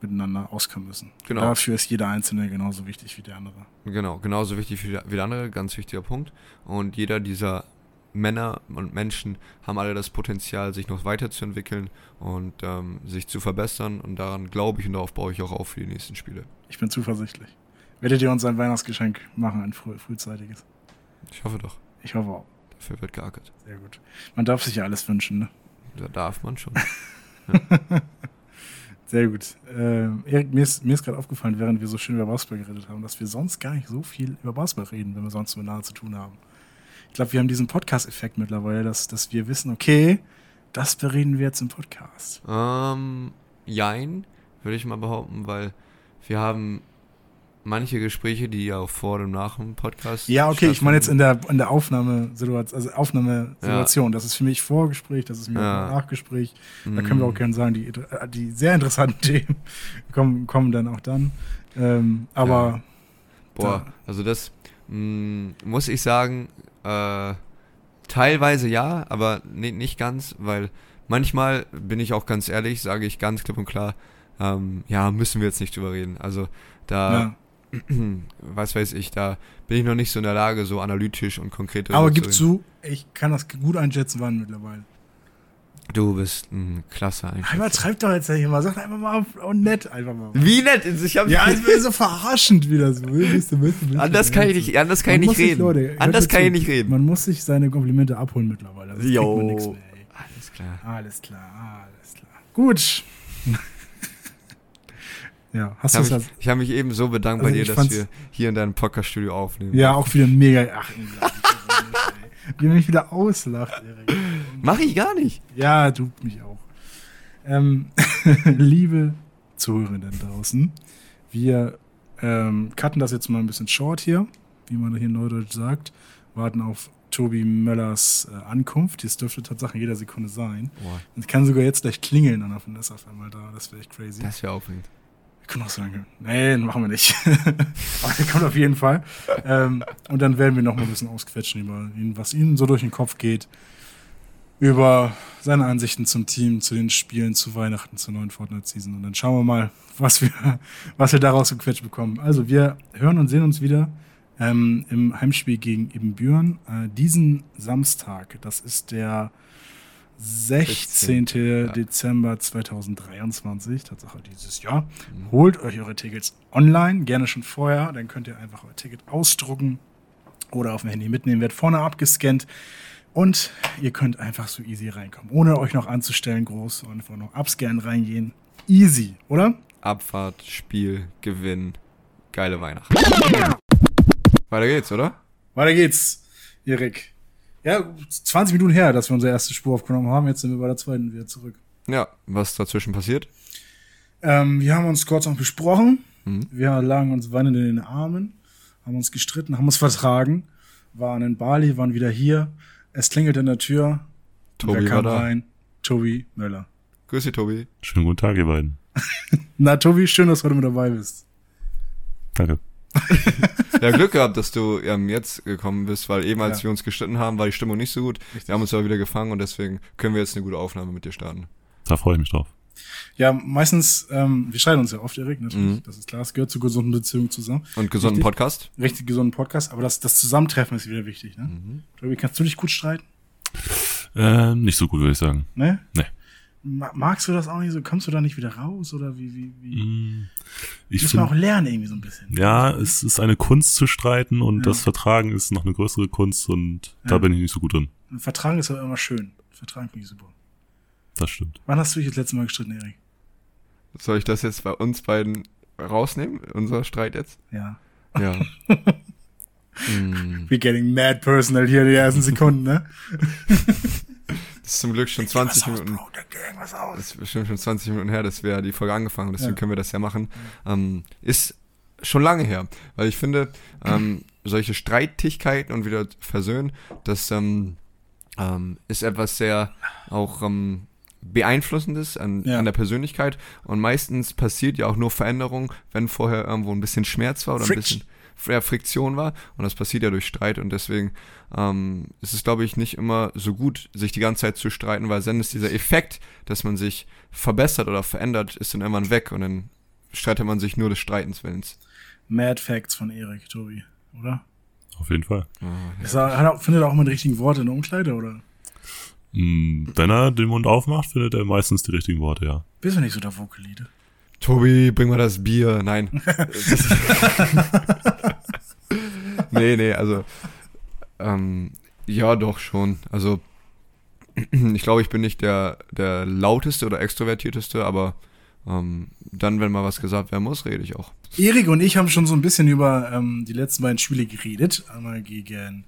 miteinander auskommen müssen. Genau. Dafür ist jeder Einzelne genauso wichtig wie der andere. Genau, genauso wichtig wie der andere, ganz wichtiger Punkt. Und jeder dieser Männer und Menschen haben alle das Potenzial, sich noch weiterzuentwickeln und ähm, sich zu verbessern. Und daran glaube ich und darauf baue ich auch auf für die nächsten Spiele. Ich bin zuversichtlich. Werdet ihr uns ein Weihnachtsgeschenk machen, ein früh, frühzeitiges? Ich hoffe doch, Ich hoffe auch. dafür wird geackert. Sehr gut. Man darf sich ja alles wünschen, ne? Da darf man schon. Sehr gut. Ähm, Erik, mir ist, mir ist gerade aufgefallen, während wir so schön über Basketball geredet haben, dass wir sonst gar nicht so viel über Basketball reden, wenn wir sonst miteinander zu tun haben. Ich glaube, wir haben diesen Podcast-Effekt mittlerweile, dass, dass wir wissen, okay, das bereden wir jetzt im Podcast. ähm, jein, würde ich mal behaupten, weil wir haben manche Gespräche, die ja auch vor und nach dem Podcast. Ja, okay, ich meine jetzt in der, in der Aufnahmesituation, also Aufnahmesituation. Das ist für mich Vorgespräch, das ist mir Ja. Nachgespräch. Da können wir auch Mhm. gerne sagen, die, die sehr interessanten Themen kommen, kommen dann auch dann. Ähm, aber Boah, Da- also das mh, muss ich sagen, äh, teilweise ja, aber nee, nicht ganz, weil manchmal, bin ich auch ganz ehrlich, sage ich ganz klipp und klar, ähm, ja, müssen wir jetzt nicht drüber reden. Also da, ja. was weiß ich, da bin ich noch nicht so in der Lage, so analytisch und konkret aber gib zu, ich kann das gut einschätzen, wann mittlerweile. Du bist ein klasse Einmal Einschätzer. treib doch jetzt nicht immer, sag einfach mal oh, nett, einfach mal. Wie nett, ich hab, Ja, es wäre so verarschend wieder so. Willst du, willst du, willst du, anders kann ich nicht, anders kann ich nicht muss sich, reden. Leute, anders kann zu. ich nicht reden. Man muss sich seine Komplimente abholen mittlerweile. Das kriegt Jo. man nix mehr, ey. Alles klar. Alles klar, alles klar. Gut. ja, hast du habe das? ich hab mich eben so bedankt bei Also dir, ich dass wir hier in deinem Podcast-Studio aufnehmen. Ja, auch wieder mega. Ach. Wie er mich wieder auslacht, Erik. Mach ich gar nicht. Ja, du mich auch. Ähm, liebe Zuhörenden draußen, wir ähm, cutten das jetzt mal ein bisschen short hier, wie man hier neudeutsch sagt. Warten auf Tobi Möllers äh, Ankunft. Das dürfte tatsächlich jeder Sekunde sein. Boah, Und kann sogar jetzt gleich klingeln an der von auf einmal da. Das wäre echt crazy. das wäre aufregend. Wir können auch sagen, nee, machen wir nicht. Aber der kommt auf jeden Fall. Ähm, und dann werden wir noch mal ein bisschen ausquetschen über ihn, was ihnen so durch den Kopf geht. Über seine Ansichten zum Team, zu den Spielen, zu Weihnachten, zur neuen Fortnite-Season. Und dann schauen wir mal, was wir, was wir daraus gequetscht bekommen. Also, wir hören und sehen uns wieder ähm, im Heimspiel gegen Ebenbüren. Äh, diesen Samstag, das ist der 16. 16. Ja. Dezember 2023, Tatsache dieses Jahr. Mhm. Holt euch eure Tickets online, gerne schon vorher, dann könnt ihr einfach euer Ticket ausdrucken oder auf dem Handy mitnehmen, wird vorne abgescannt und ihr könnt einfach so easy reinkommen, ohne euch noch anzustellen groß und einfach noch abscannen reingehen. Easy, oder? Abfahrt, Spiel, Gewinn, geile Weihnachten. Weiter geht's, oder? Weiter geht's, Erik. Ja, 20 Minuten her, dass wir unsere erste Spur aufgenommen haben, jetzt sind wir bei der zweiten wieder zurück. Ja, was dazwischen passiert? Ähm, wir haben uns kurz noch besprochen, Mhm. Wir lagen uns weinend in den Armen, haben uns gestritten, haben uns vertragen, waren in Bali, waren wieder hier. Es klingelte an der Tür. Tobi wer kam war da. rein? Tobi Möller. Grüß dich, Tobi. Schönen guten Tag, ihr beiden. Na, Tobi, schön, dass du heute mit dabei bist. Danke. Ja, Glück gehabt, dass du ähm, jetzt gekommen bist, weil eben als Ja. wir uns gestritten haben, war die Stimmung nicht so gut. Wir haben uns aber wieder gefangen und deswegen können wir jetzt eine gute Aufnahme mit dir starten. Da freue ich mich drauf. Ja, meistens, ähm, wir streiten uns ja oft, Erik, natürlich. Mhm. Das ist klar, es gehört zu gesunden Beziehungen zusammen. Und gesunden Richtig. Podcast. Richtig gesunden Podcast, aber das, das Zusammentreffen ist wieder wichtig, ne? Mhm. Tobi, kannst du dich gut streiten? Äh, nicht so gut, würde ich sagen. Ne? Nee. Ma- Magst du das auch nicht so? Kommst du da nicht wieder raus? Oder wie, wie, wie? Mm, Ich Muss man auch lernen irgendwie so ein bisschen. ja, es ist eine Kunst zu streiten und Ja. das Vertragen ist noch eine größere Kunst und da Ja. bin ich nicht so gut drin. Vertragen ist aber immer schön. Vertragen finde ich super. Das stimmt. Wann hast du dich das letzte Mal gestritten, Erik? Soll ich das jetzt bei uns beiden rausnehmen? Unser Streit jetzt? Ja. Ja. mm, We're getting mad personal hier die ersten Sekunden, ne? das ist zum Glück schon 20 was aus, Minuten. Bro. Das ist bestimmt schon 20 Minuten her, dass wir die Folge angefangen haben, deswegen Ja. können wir das ja machen. Ähm, ist schon lange her, weil ich finde, ähm, solche Streitigkeiten und wieder versöhnen, das ähm, ähm, ist etwas sehr auch ähm, beeinflussendes an, Ja. an der Persönlichkeit und meistens passiert ja auch nur Veränderung, wenn vorher irgendwo ein bisschen Schmerz war oder ein Friction. bisschen ja, Friktion war und das passiert ja durch Streit und deswegen ähm, ist es, glaube ich, nicht immer so gut, sich die ganze Zeit zu streiten, weil dann ist dieser Effekt, dass man sich verbessert oder verändert, ist dann irgendwann weg und dann streitet man sich nur des Streitens willens. Mad Facts von Erik, Tobi, oder? Auf jeden Fall. Ist er, hat er, findet er auch mal die richtigen Worte in der Umkleide, oder? Mm, Wenn er den Mund aufmacht, findet er meistens die richtigen Worte, ja. Bist du nicht so der Vokalide? Tobi, bring mal das Bier. Nein. nee, nee, also ähm, ja, doch schon. Also ich glaube, ich bin nicht der, der lauteste oder extrovertierteste, aber ähm, dann, wenn mal was gesagt werden muss, rede ich auch. Erik und ich haben schon so ein bisschen über ähm, die letzten beiden Spiele geredet. Einmal gegen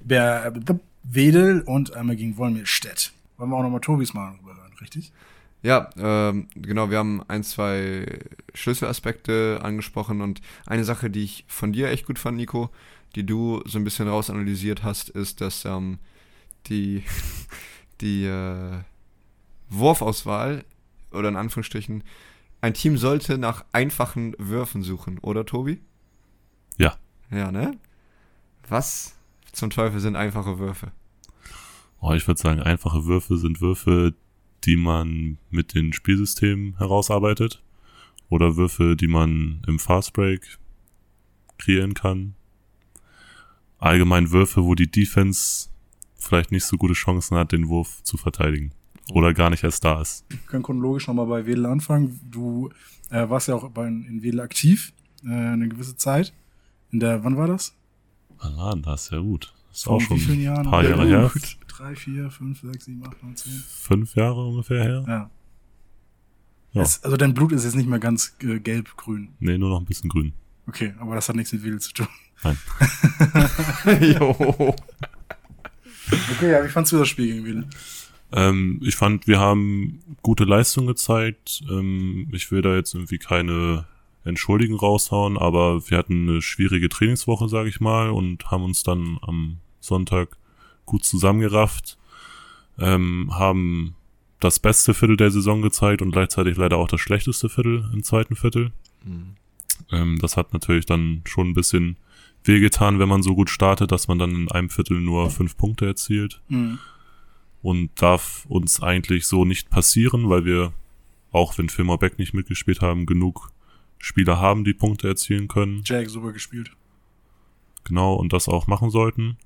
Ber Wedel und einmal gegen Wolmirstedt. Wollen wir auch nochmal Tobis Meinung darüber hören, richtig? Ja, ähm, genau, wir haben ein, zwei Schlüsselaspekte angesprochen und eine Sache, die ich von dir echt gut fand, Nico, die du so ein bisschen rausanalysiert hast, ist, dass ähm, die, die äh, Wurfauswahl oder in Anführungsstrichen, ein Team sollte nach einfachen Würfen suchen, oder Tobi? Ja. Ja, ne? Was zum Teufel sind einfache Würfe? Oh, ich würde sagen, einfache Würfe sind Würfe, die man mit den Spielsystemen herausarbeitet. Oder Würfe, die man im Fastbreak kreieren kann. Allgemein Würfe, wo die Defense vielleicht nicht so gute Chancen hat, den Wurf zu verteidigen. Oder gar nicht erst da ist. Wir können chronologisch nochmal bei Wedel anfangen. Du äh, warst ja auch bei, in Wedel aktiv, äh, eine gewisse Zeit. In der, wann war das? Ah, das ist ja gut. Das ist Vor auch schon wie vielen Jahren? ein paar Ja, Jahre her. Drei, vier, fünf, sechs, sieben, acht, neun, zehn. Fünf Jahre ungefähr her. Ja. Ja. Es, also dein Blut ist jetzt nicht mehr ganz äh, gelb-grün. Nee, nur noch ein bisschen grün. Okay, aber das hat nichts mit Wedel zu tun. Nein. jo. Okay, ja, wie fandst du das Spiel gegen Wedel? Ähm, ich fand, wir haben gute Leistung gezeigt. Ähm, ich will da jetzt irgendwie keine Entschuldigen raushauen, aber wir hatten eine schwierige Trainingswoche, sage ich mal, und haben uns dann am Sonntag gut zusammengerafft, ähm, haben das beste Viertel der Saison gezeigt und gleichzeitig leider auch das schlechteste Viertel im zweiten Viertel. Mhm. Ähm, das hat natürlich dann schon ein bisschen wehgetan, wenn man so gut startet, dass man dann in einem Viertel nur fünf Punkte erzielt Mhm. und darf uns eigentlich so nicht passieren, weil wir, auch wenn Filmer Beck nicht mitgespielt haben, genug Spieler haben, die Punkte erzielen können. Jack super gespielt. Genau, und das auch machen sollten.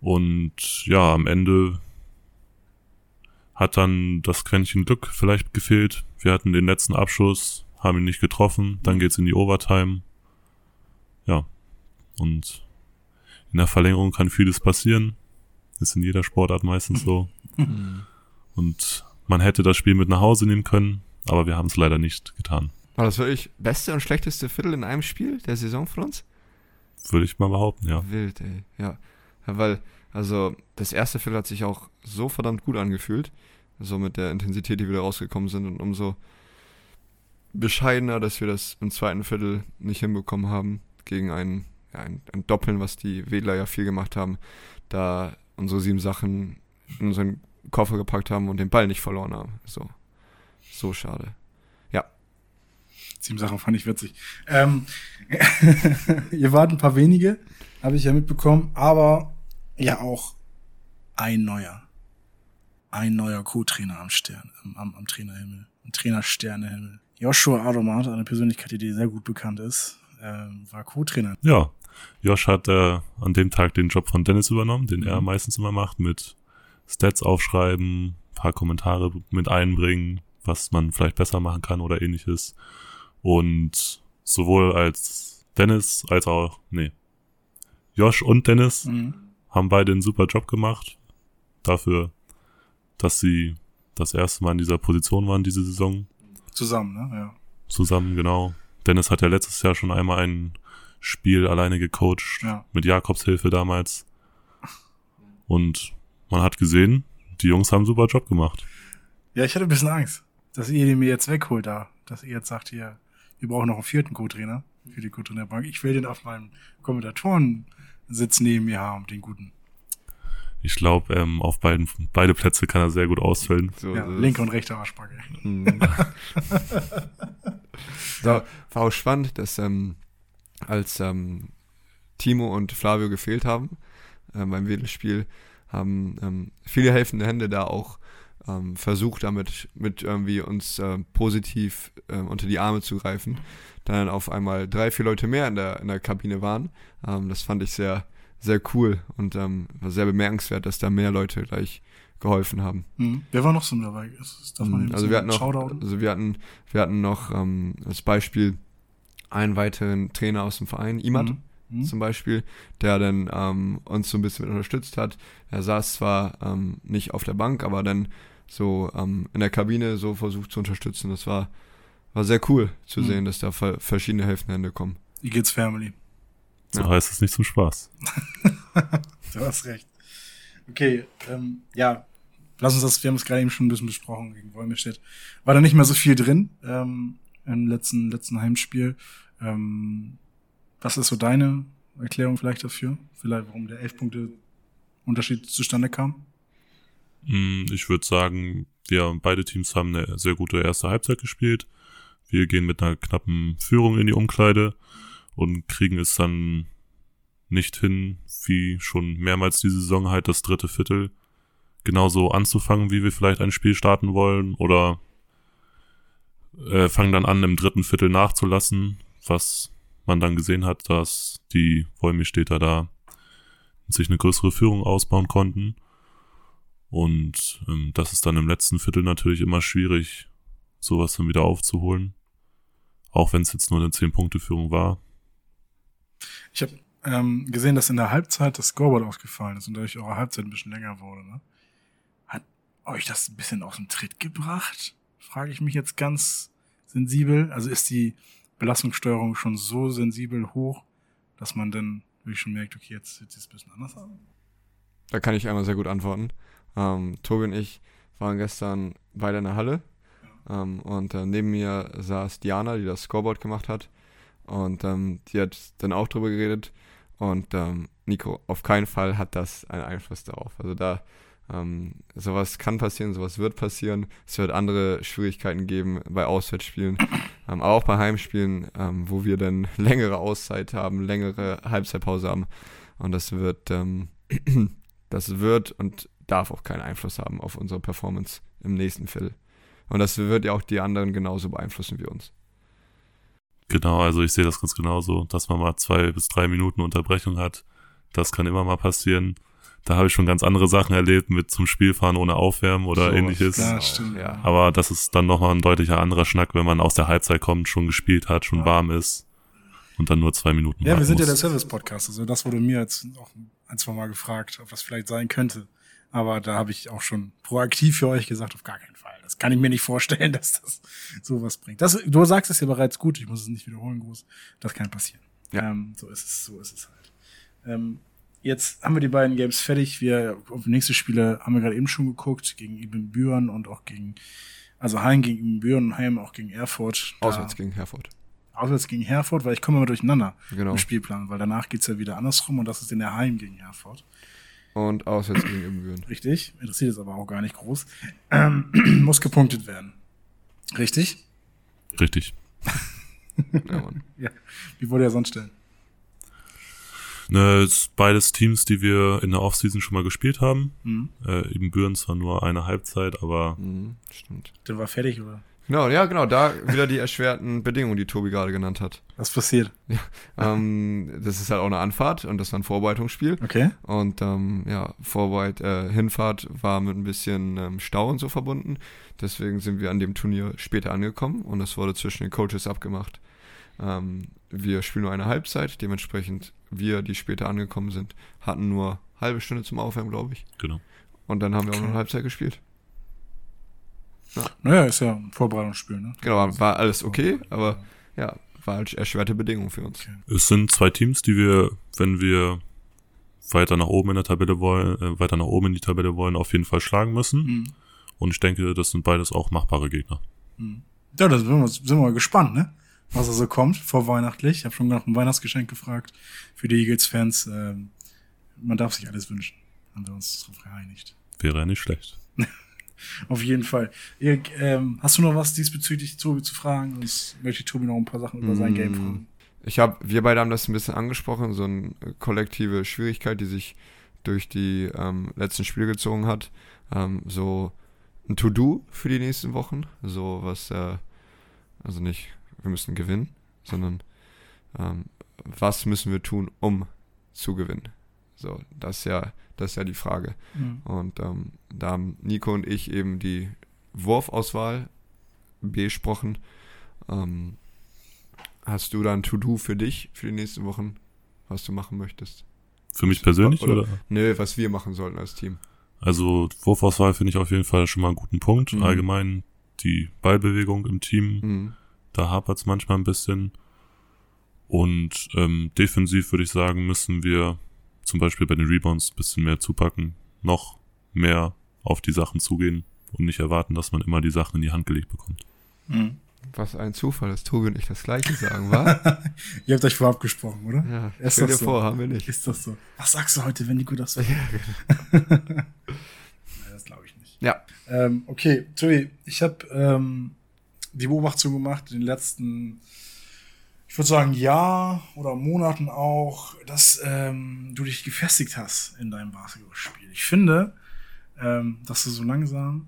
Und ja, am Ende hat dann das Quäntchen Glück vielleicht gefehlt. Wir hatten den letzten Abschuss, haben ihn nicht getroffen, dann geht's in die Overtime. Ja, und in der Verlängerung kann vieles passieren. Ist in jeder Sportart meistens so. Und man hätte das Spiel mit nach Hause nehmen können, aber wir haben es leider nicht getan. War das wirklich beste und schlechteste Viertel in einem Spiel der Saison von uns? Würde ich mal behaupten, ja. Wild, ey. Ja. ja. Weil, also, das erste Viertel hat sich auch so verdammt gut angefühlt. So mit der Intensität, die wir da rausgekommen sind und umso bescheidener, dass wir das im zweiten Viertel nicht hinbekommen haben gegen ein, ja, ein, ein Doppeln, was die Wedler ja viel gemacht haben, da unsere sieben Sachen in unseren Koffer gepackt haben und den Ball nicht verloren haben. So, so schade. Sieben Sachen fand ich witzig. Ähm, ihr wart ein paar wenige, habe ich ja mitbekommen, aber ja auch ein neuer. Ein neuer Co-Trainer am Stern, am, am Trainerhimmel. Ein Trainersternehimmel. Joshua Adomat, eine Persönlichkeit, die dir sehr gut bekannt ist, äh, war Co-Trainer. Ja, Josh hat äh, an dem Tag den Job von Dennis übernommen, den er meistens immer macht, mit Stats aufschreiben, paar Kommentare mit einbringen, was man vielleicht besser machen kann oder ähnliches. Und sowohl als Dennis als auch, nee, Josh und Dennis Mhm. haben beide einen super Job gemacht. Dafür, dass sie das erste Mal in dieser Position waren diese Saison. Zusammen, ne? Ja. Zusammen, genau. Dennis hat ja letztes Jahr schon einmal ein Spiel alleine gecoacht. Ja. Mit Jakobs Hilfe damals. Und man hat gesehen, die Jungs haben einen super Job gemacht. Ja, ich hatte ein bisschen Angst, dass ihr den mir jetzt wegholt da. Dass ihr jetzt sagt, hier, wir brauchen noch einen vierten Co-Trainer für die Co-Trainerbank. Ich will den auf meinem Kommentatoren-Sitz neben mir haben, den guten. Ich glaube, ähm, auf beiden, beide Plätze kann er sehr gut ausfüllen. So, Ja, linke und rechte Arschbacke. Mhm. so, war auch spannend, dass ähm, als ähm, Timo und Flavio gefehlt haben äh, beim Wedelspiel, haben ähm, viele helfende Hände da auch ähm, versucht, damit mit irgendwie uns ähm, positiv ähm, unter die Arme zu greifen. Dann auf einmal drei, vier Leute mehr in der, in der Kabine waren. Ähm, das fand ich sehr, sehr cool und ähm, war sehr bemerkenswert, dass da mehr Leute gleich geholfen haben. Mhm. Wer war noch so dabei? Das darf man Also wir hatten noch, also wir hatten, wir hatten noch ähm, als Beispiel einen weiteren Trainer aus dem Verein, Imad Mhm. Mhm. zum Beispiel, der dann ähm, uns so ein bisschen unterstützt hat. Er saß zwar ähm, nicht auf der Bank, aber dann so ähm, in der Kabine so versucht zu unterstützen. Das war, war sehr cool zu Mhm. sehen, dass da ver- verschiedene helfende Hände kommen. Eagles Family. So Ja. heißt es nicht zum Spaß. Du hast recht. Okay, ähm, ja, lass uns das, wir haben es gerade eben schon ein bisschen besprochen gegen Wolmirstedt. War da nicht mehr so viel drin ähm, im letzten, letzten Heimspiel. Ähm, was ist so deine Erklärung vielleicht dafür? Vielleicht, warum der elf Punkte Unterschied zustande kam? Mm, Ich würde sagen, wir beide Teams haben eine sehr gute erste Halbzeit gespielt. Wir gehen mit einer knappen Führung in die Umkleide und kriegen es dann nicht hin, wie schon mehrmals diese Saison halt das dritte Viertel genauso anzufangen, wie wir vielleicht ein Spiel starten wollen oder äh, fangen dann an, im dritten Viertel nachzulassen, was man dann gesehen hat, dass die Wollmistädter da sich eine größere Führung ausbauen konnten. Und ähm, das ist dann im letzten Viertel natürlich immer schwierig, sowas dann wieder aufzuholen. Auch wenn es jetzt nur eine 10-Punkte-Führung war. Ich habe ähm, gesehen, dass in der Halbzeit das Scoreboard ausgefallen ist und dadurch eure Halbzeit ein bisschen länger wurde. Ne? Hat euch das ein bisschen aus dem Tritt gebracht? Frage ich mich jetzt ganz sensibel. Also ist die Belastungssteuerung schon so sensibel hoch, dass man dann wirklich schon merkt, okay, jetzt sieht es ein bisschen anders aus? Da kann ich einmal sehr gut antworten. Ähm, Tobi und ich waren gestern beide in der Halle ähm, und äh, neben mir saß Diana, die das Scoreboard gemacht hat und ähm, die hat dann auch drüber geredet und ähm, Nico, auf keinen Fall hat das einen Einfluss darauf. Also da ähm, sowas kann passieren, sowas wird passieren. Es wird andere Schwierigkeiten geben bei Auswärtsspielen, ähm, aber auch bei Heimspielen, ähm, wo wir dann längere Auszeit haben, längere Halbzeitpause haben und das wird ähm, das wird und darf auch keinen Einfluss haben auf unsere Performance im nächsten Viertel. Und das wird ja auch die anderen genauso beeinflussen wie uns. Genau, also ich sehe das ganz genauso, dass man mal zwei bis drei Minuten Unterbrechung hat. Das kann immer mal passieren. Da habe ich schon ganz andere Sachen erlebt mit zum Spielfahren ohne Aufwärmen oder Sowas, ähnliches. Ja, stimmt. Ja. Aber das ist dann nochmal ein deutlicher anderer Schnack, wenn man aus der Halbzeit kommt, schon gespielt hat, schon Ja. warm ist und dann nur zwei Minuten Ja, wir sind ja der muss. Service-Podcast. Also das wurde mir jetzt auch ein, zwei Mal gefragt, ob das vielleicht sein könnte. Aber da habe ich auch schon proaktiv für euch gesagt, auf gar keinen Fall. Das kann ich mir nicht vorstellen, dass das sowas bringt. Das, du sagst es ja bereits gut, ich muss es nicht wiederholen, groß. Das kann passieren. Ja. Ähm, so ist es, so ist es halt. Ähm, jetzt haben wir die beiden Games fertig. Wir auf die nächste Spiele haben wir gerade eben schon geguckt, gegen Ibn Büren und auch gegen Also Heim gegen Büren, Heim auch gegen Erfurt. Auswärts gegen Herford. Auswärts gegen Herford, weil ich komme immer durcheinander Genau. im Spielplan, weil danach geht's ja wieder andersrum und das ist in der Heim gegen Herford. Und auswärts gegen Ibbenbüren. Richtig, interessiert es aber auch gar nicht groß. Ähm, muss gepunktet werden. Richtig? Richtig. Ja, Mann. Ja. Wie wollte er sonst stellen? Ne, beides Teams, die wir in der Offseason schon mal gespielt haben. Mhm. Äh, Ibbenbüren zwar nur eine Halbzeit, aber Mhm, stimmt. Der war fertig, oder? Genau, ja, genau, da wieder die erschwerten Bedingungen, die Tobi gerade genannt hat. Was passiert? Ähm, das ist halt auch eine Anfahrt und das war ein Vorbereitungsspiel. Okay. Und ähm, ja, Vorbereit, äh, Hinfahrt war mit ein bisschen ähm, Stau und so verbunden. Deswegen sind wir an dem Turnier später angekommen und es wurde zwischen den Coaches abgemacht. Wir spielen nur eine Halbzeit, dementsprechend wir, die später angekommen sind, hatten nur halbe Stunde zum Aufwärmen, glaube ich. genau. Und dann haben wir auch noch eine Halbzeit gespielt. Naja, ist ja ein Vorbereitungsspiel, ne? Genau, war alles okay, aber ja, war halt erschwerte Bedingungen für uns. Okay. Es sind zwei Teams, die wir, wenn wir weiter nach oben in der Tabelle wollen, äh, weiter nach oben in die Tabelle wollen, auf jeden Fall schlagen müssen. Mhm. Und ich denke, das sind beides auch machbare Gegner. Ja, da sind wir, sind wir mal gespannt, ne? Was da so kommt, vorweihnachtlich. Ich habe schon nach einem Weihnachtsgeschenk gefragt für die Eagles-Fans. Ähm, man darf sich alles wünschen. Haben wir uns darauf geeinigt. Wäre ja nicht schlecht. Auf jeden Fall. Erik, ähm, hast du noch was diesbezüglich Tobi zu fragen? Sonst möchte ich Tobi noch ein paar Sachen über sein Mm. Game fragen. Ich habe, wir beide haben das ein bisschen angesprochen, so eine kollektive Schwierigkeit, die sich durch die ähm, letzten Spiele gezogen hat. Ähm, so ein To-Do für die nächsten Wochen. So was, äh, also nicht, wir müssen gewinnen, sondern ähm, was müssen wir tun, um zu gewinnen? So, das ist ja, das ist ja die Frage. Mhm. Und ähm, da haben Nico und ich eben die Wurfauswahl besprochen. Ähm, hast du da ein To-Do für dich für die nächsten Wochen, was du machen möchtest? Für mich persönlich Oder- oder? Nö, was wir machen sollten als Team. Also Wurfauswahl finde ich auf jeden Fall schon mal einen guten Punkt. Mhm. Allgemein die Ballbewegung im Team, Mhm. Da hapert es manchmal ein bisschen. Und ähm, defensiv würde ich sagen, müssen wir zum Beispiel bei den Rebounds ein bisschen mehr zupacken, noch mehr auf die Sachen zugehen und nicht erwarten, dass man immer die Sachen in die Hand gelegt bekommt. Mhm. Was ein Zufall, dass Tobi und ich das gleiche sagen, wa? Ihr habt euch vorab gesprochen, oder? ja, Ist dir so. vor, haben wir nicht. Ist das so? Was sagst du heute, wenn Nico das sagt? Nein, das glaube ich nicht. Ja. Ähm, okay, Tobi, ich habe ähm, die Beobachtung gemacht in den letzten, ich würde sagen, Jahr oder Monaten auch, dass ähm, du dich gefestigt hast in deinem Basketballspiel. Ich finde, ähm, dass du so langsam,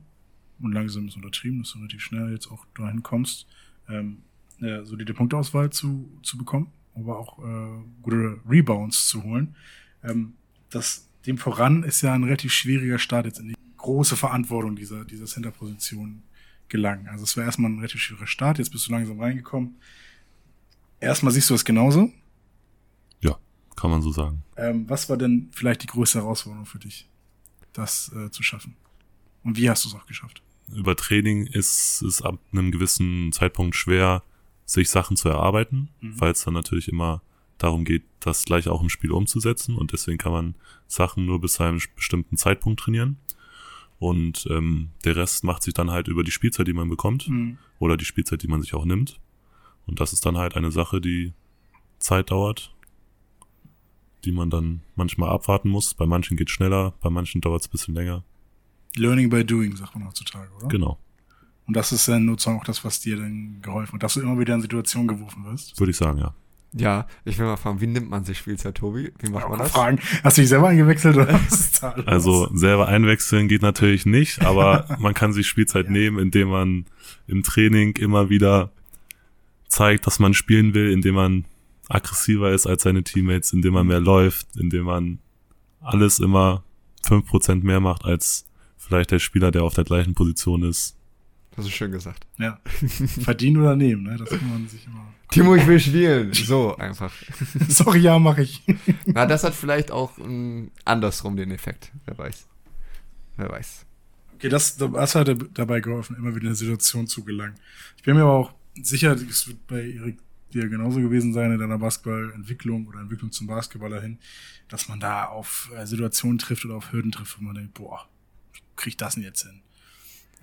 und langsam ist untertrieben, dass du relativ schnell jetzt auch dahin kommst, ähm, äh, solide Punktauswahl zu, zu bekommen, aber auch äh, gute Rebounds zu holen. Ähm, das, dem voran ist ja ein relativ schwieriger Start jetzt in die große Verantwortung dieser, dieser Center-Position gelangen. Also es war erstmal ein relativ schwieriger Start, jetzt bist du langsam reingekommen. Erstmal siehst du das genauso. Ja, kann man so sagen. Ähm, was war denn vielleicht die größte Herausforderung für dich, das äh, zu schaffen? Und wie hast du es auch geschafft? Über Training ist es ab einem gewissen Zeitpunkt schwer, sich Sachen zu erarbeiten, Mhm. weil es dann natürlich immer darum geht, das gleich auch im Spiel umzusetzen und deswegen kann man Sachen nur bis zu einem bestimmten Zeitpunkt trainieren und ähm, der Rest macht sich dann halt über die Spielzeit, die man bekommt Mhm. oder die Spielzeit, die man sich auch nimmt und das ist dann halt eine Sache, die Zeit dauert, die man dann manchmal abwarten muss. Bei manchen geht schneller, bei manchen dauert es ein bisschen länger. Learning by doing, sagt man heutzutage, oder? Genau, Und das ist dann sozusagen auch das, was dir dann geholfen hat, dass du immer wieder in Situationen geworfen wirst. würde ich sagen, ja. Ja, ich will mal fragen, wie nimmt man sich Spielzeit, Tobi? Wie macht man das? Fragen. Hast du dich selber eingewechselt oder was ist da los? Also selber einwechseln geht natürlich nicht, aber man kann sich Spielzeit Ja. nehmen, indem man im Training immer wieder zeigt, dass man spielen will, indem man aggressiver ist als seine Teammates, indem man mehr läuft, indem man alles immer fünf Prozent mehr macht als vielleicht der Spieler, der auf der gleichen Position ist. Das ist schön gesagt. Ja. Verdienen oder nehmen, ne? Das kann man sich immer. Timo, ich will spielen. So einfach. Sorry, ja, mache ich. Na, das hat vielleicht auch ähm, andersrum den Effekt. Wer weiß. Wer weiß. Okay, das, das hat dabei geholfen, immer wieder in eine Situation zu gelangen. Ich bin mir aber auch sicher, es wird bei Erik dir genauso gewesen sein in deiner Basketballentwicklung oder Entwicklung zum Basketballer hin, dass man da auf äh, Situationen trifft oder auf Hürden trifft, wo man denkt, boah, wie krieg ich das denn jetzt hin?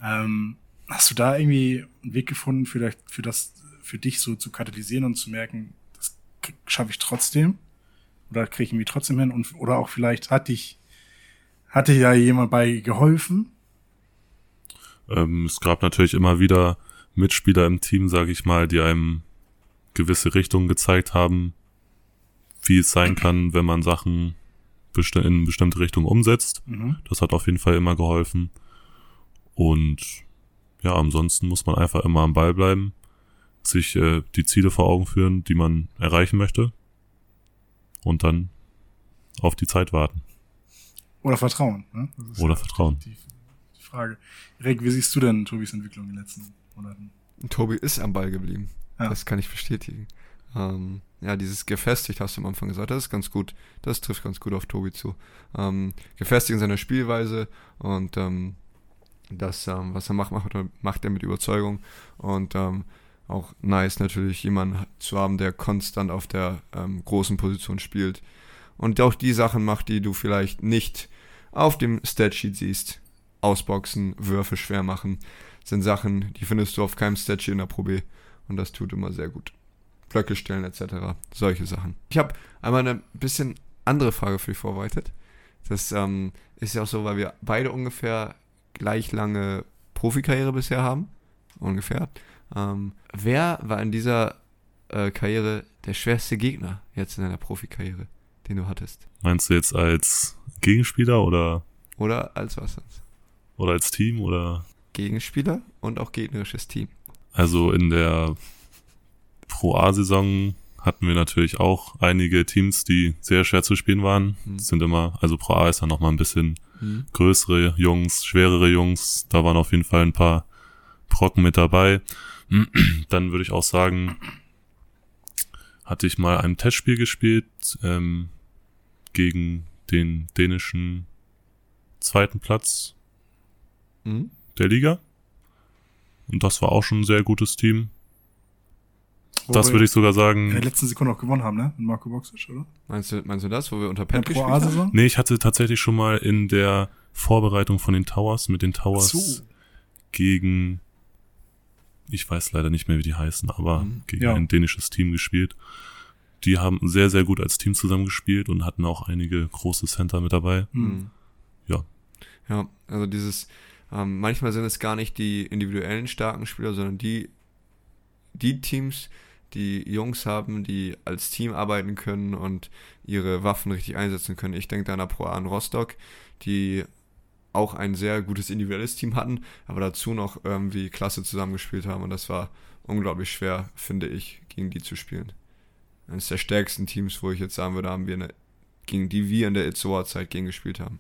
Ähm, Hast du da irgendwie einen Weg gefunden, vielleicht für das, für dich so zu katalysieren und zu merken, das schaffe ich trotzdem? Oder kriege ich irgendwie trotzdem hin? Und, oder auch vielleicht hat dich, hatte ja jemand bei geholfen? Ähm, es gab natürlich immer wieder Mitspieler im Team, sage ich mal, die einem gewisse Richtungen gezeigt haben, wie es sein kann, wenn man Sachen in bestimmte Richtungen umsetzt. Mhm. Das hat auf jeden Fall immer geholfen. Und ja, ansonsten muss man einfach immer am Ball bleiben, sich äh, die Ziele vor Augen führen, die man erreichen möchte und dann auf die Zeit warten. Oder Vertrauen. Ne? Oder Vertrauen. Die, die Frage. Erik, wie siehst du denn Tobis Entwicklung in den letzten Monaten? Tobi ist am Ball geblieben. Ja. Das kann ich bestätigen. Ähm, ja, dieses gefestigt hast du am Anfang gesagt, das ist ganz gut. Das trifft ganz gut auf Tobi zu. Ähm, gefestigt in seiner Spielweise und ähm, das, ähm, was er macht, macht, macht er mit Überzeugung. Und ähm, auch nice natürlich, jemanden zu haben, der konstant auf der ähm, großen Position spielt. Und auch die Sachen macht, die du vielleicht nicht auf dem Statsheet siehst. Ausboxen, Würfe schwer machen, sind Sachen, die findest du auf keinem Statsheet in der Pro B. Und das tut immer sehr gut. Blöcke stellen etc. Solche Sachen. Ich habe einmal eine bisschen andere Frage für dich vorbereitet. Das ähm, ist ja auch so, weil wir beide ungefähr gleich lange Profikarriere bisher haben. Ungefähr. Ähm, wer war in dieser äh, Karriere der schwerste Gegner jetzt in deiner Profikarriere, den du hattest? Meinst du jetzt als Gegenspieler oder? Oder als was sonst? Oder als Team oder? Gegenspieler und auch gegnerisches Team. Also in der Pro A-Saison hatten wir natürlich auch einige Teams, die sehr schwer zu spielen waren. Mhm. Sind immer, also Pro A ist ja nochmal ein bisschen mhm. größere Jungs, schwerere Jungs. Da waren auf jeden Fall ein paar Brocken mit dabei. Dann würde ich auch sagen, hatte ich mal ein Testspiel gespielt ähm, gegen den dänischen zweiten Platz mhm. der Liga. Und das war auch schon ein sehr gutes Team. Das würde ich sogar sagen. In der letzten Sekunde auch gewonnen haben, ne? Mit Marco Boxic, oder? Meinst du, meinst du das, wo wir unter Pep gespielt haben? Nee, ich hatte tatsächlich schon mal in der Vorbereitung von den Towers mit den Towers so. gegen, ich weiß leider nicht mehr, wie die heißen, aber mhm. gegen ja. ein dänisches Team gespielt. Die haben sehr, sehr gut als Team zusammengespielt und hatten auch einige große Center mit dabei. Mhm. Ja. Ja, also dieses, ähm, manchmal sind es gar nicht die individuellen starken Spieler, sondern die, die Teams, die Jungs haben, die als Team arbeiten können und ihre Waffen richtig einsetzen können. Ich denke da an Pro A in Rostock, die auch ein sehr gutes individuelles Team hatten, aber dazu noch irgendwie klasse zusammengespielt haben und das war unglaublich schwer, finde ich, gegen die zu spielen. Eines der stärksten Teams, wo ich jetzt sagen würde, haben wir eine, gegen die wir in der Itzoa-Zeit gegen gespielt haben.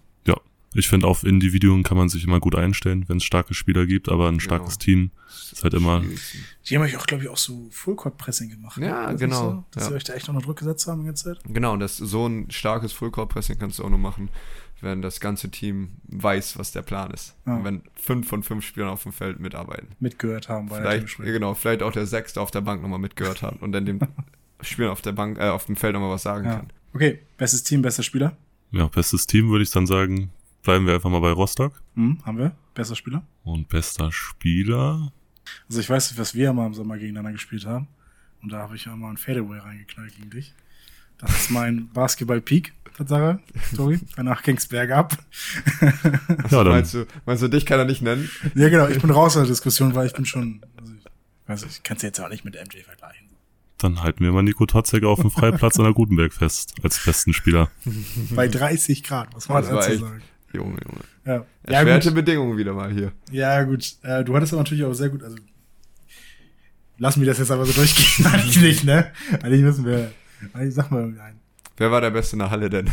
Ich finde, auf Individuen kann man sich immer gut einstellen, wenn es starke Spieler gibt, aber ein starkes genau. Team ist halt immer. Die haben euch auch, glaube ich, auch so Fullcourt-Pressing gemacht. Ja, also genau. So, dass ja. sie euch da echt unter Druck gesetzt haben die ganze Zeit. Genau, und das, so ein starkes Fullcourt-Pressing kannst du auch nur machen, wenn das ganze Team weiß, was der Plan ist. Ja. Und wenn fünf von fünf Spielern auf dem Feld mitarbeiten. Mitgehört haben bei vielleicht, der Genau, vielleicht auch der Sechste auf der Bank nochmal mitgehört haben und dann dem Spieler auf der Bank, äh, auf dem Feld nochmal was sagen ja. kann. Okay, bestes Team, bester Spieler? Ja, bestes Team würde ich dann sagen, bleiben wir einfach mal bei Rostock. Hm, haben wir. Bester Spieler. Und bester Spieler. Also ich weiß nicht, was wir mal im Sommer gegeneinander gespielt haben. Und da habe ich ja mal ein Fadeaway reingeknallt gegen dich. Das ist mein Basketball-Peak, Tatsache, Tori. Danach ging es bergab. ja, dann. Meinst du, meinst du, dich kann er nicht nennen? Ja, genau. Ich bin raus aus der Diskussion, weil ich bin schon, also ich weiß ich kann es jetzt auch nicht mit MJ vergleichen. Dann halten wir mal Nico Totzek auf dem Freiplatz an der Gutenberg fest, als besten Spieler. Bei 30 Grad, was man dazu sagen. Junge, Junge. Ja. Erschwerte ja, Bedingungen wieder mal hier. Ja, gut. Äh, du hattest aber natürlich auch sehr gut, also lassen wir das jetzt aber so durchgehen. Eigentlich nicht, ne? Eigentlich müssen wir, eigentlich sag mal nein. Wer war der Beste in der Halle denn?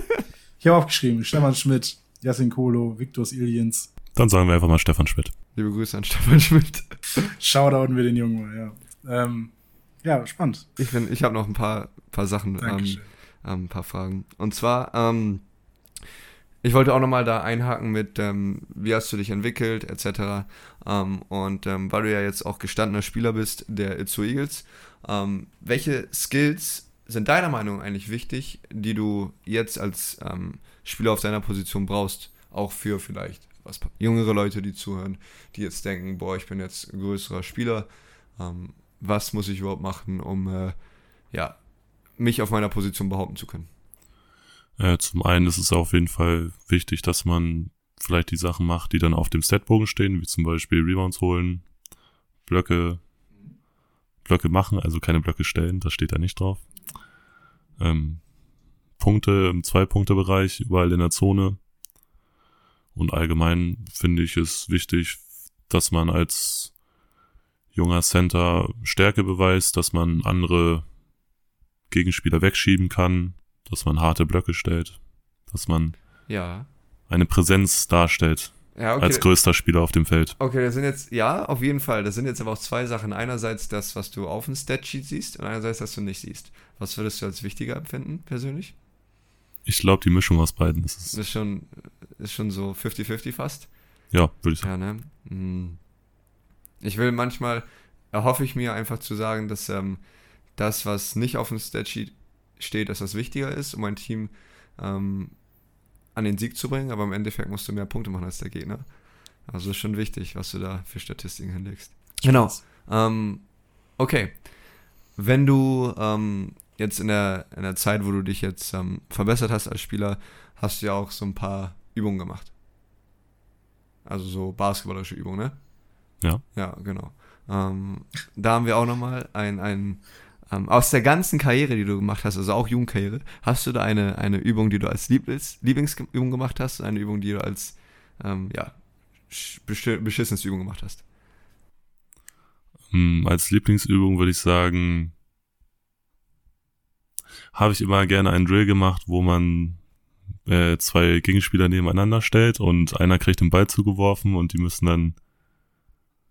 ich habe aufgeschrieben, Stefan Schmidt, Jasin Kolo, Viktor Iliens. Dann sagen wir einfach mal Stefan Schmidt. Liebe Grüße an Stefan Schmidt. Shoutouten wir den Jungen mal, ja. Ähm, ja, spannend. Ich, bin, ich habe noch ein paar, paar Sachen, ähm, ähm, ein paar Fragen. Und zwar, ähm, ich wollte auch nochmal da einhaken mit, ähm, wie hast du dich entwickelt, etc. Ähm, und ähm, weil du ja jetzt auch gestandener Spieler bist der Itzu Eagles, ähm, welche Skills sind deiner Meinung eigentlich wichtig, die du jetzt als ähm, Spieler auf deiner Position brauchst, auch für vielleicht was jüngere Leute, die zuhören, die jetzt denken, boah, ich bin jetzt größerer Spieler, ähm, was muss ich überhaupt machen, um äh, ja, mich auf meiner Position behaupten zu können? Äh, zum einen ist es auf jeden Fall wichtig, dass man vielleicht die Sachen macht, die dann auf dem Statbogen stehen, wie zum Beispiel Rebounds holen, Blöcke, Blöcke machen, also keine Blöcke stellen, das steht da nicht drauf. Ähm, Punkte im Zwei-Punkte-Bereich, überall in der Zone. Und allgemein finde ich es wichtig, dass man als junger Center Stärke beweist, dass man andere Gegenspieler wegschieben kann, dass man harte Blöcke stellt, dass man Ja. eine Präsenz darstellt Ja, okay. als größter Spieler auf dem Feld. Okay, das sind jetzt, ja, auf jeden Fall. Das sind jetzt aber auch zwei Sachen. Einerseits das, was du auf dem Statsheet siehst und einerseits, was du nicht siehst. Was würdest du als wichtiger empfinden, persönlich? Ich glaube, die Mischung aus beiden ist es. ist schon, ist schon so 50-50 fast. Ja, würde ich sagen. Ja, ne? Hm. Ich will manchmal, erhoffe ich mir einfach zu sagen, dass ähm, das, was nicht auf dem Statsheet steht, dass das wichtiger ist, um ein Team ähm, an den Sieg zu bringen, aber im Endeffekt musst du mehr Punkte machen als der Gegner. Also ist schon wichtig, was du da für Statistiken hinlegst. Genau. Ähm, okay. Wenn du ähm, jetzt in der, in der Zeit, wo du dich jetzt ähm, verbessert hast als Spieler, hast du ja auch so ein paar Übungen gemacht. Also so basketballische Übungen, ne? Ja. Ja, genau. Ähm, da haben wir auch nochmal ein, ein ähm, aus der ganzen Karriere, die du gemacht hast, also auch Jugendkarriere, hast du da eine, eine Übung, die du als Lieblings, Lieblingsübung gemacht hast, eine Übung, die du als ähm, ja, sch- besti- beschissenste Übung gemacht hast? Hm, als Lieblingsübung würde ich sagen, habe ich immer gerne einen Drill gemacht, wo man äh, zwei Gegenspieler nebeneinander stellt und einer kriegt den Ball zugeworfen und die müssen dann,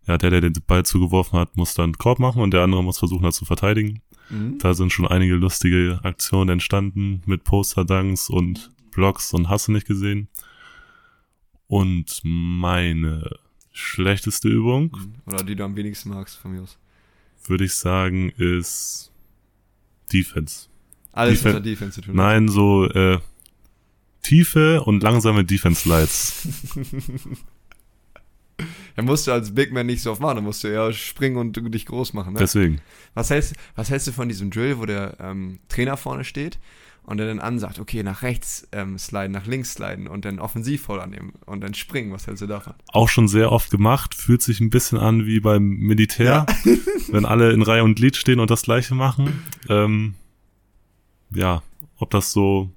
ja, der, der den Ball zugeworfen hat, muss dann Korb machen und der andere muss versuchen, das zu verteidigen. Mhm. Da sind schon einige lustige Aktionen entstanden mit Poster-Dunks und Blocks und hast du nicht gesehen. Und meine schlechteste Übung, Oder die du am wenigsten magst von mir aus. würde ich sagen, ist Defense. Alles Defen- mit der Defense zu tun. Nein, so äh, tiefe und langsame Defense Lights. Da musst du als Big Man nicht so oft machen, da musst du eher springen und dich groß machen. Ne? Deswegen. Was, hältst, was hältst du von diesem Drill, wo der ähm, Trainer vorne steht und der dann ansagt, okay, nach rechts ähm, sliden, nach links sliden und dann offensiv voll annehmen und dann springen? Was hältst du davon? Auch schon sehr oft gemacht, fühlt sich ein bisschen an wie beim Militär, wenn alle in Reihe und Glied stehen und das gleiche machen. Ähm, ja, ob das so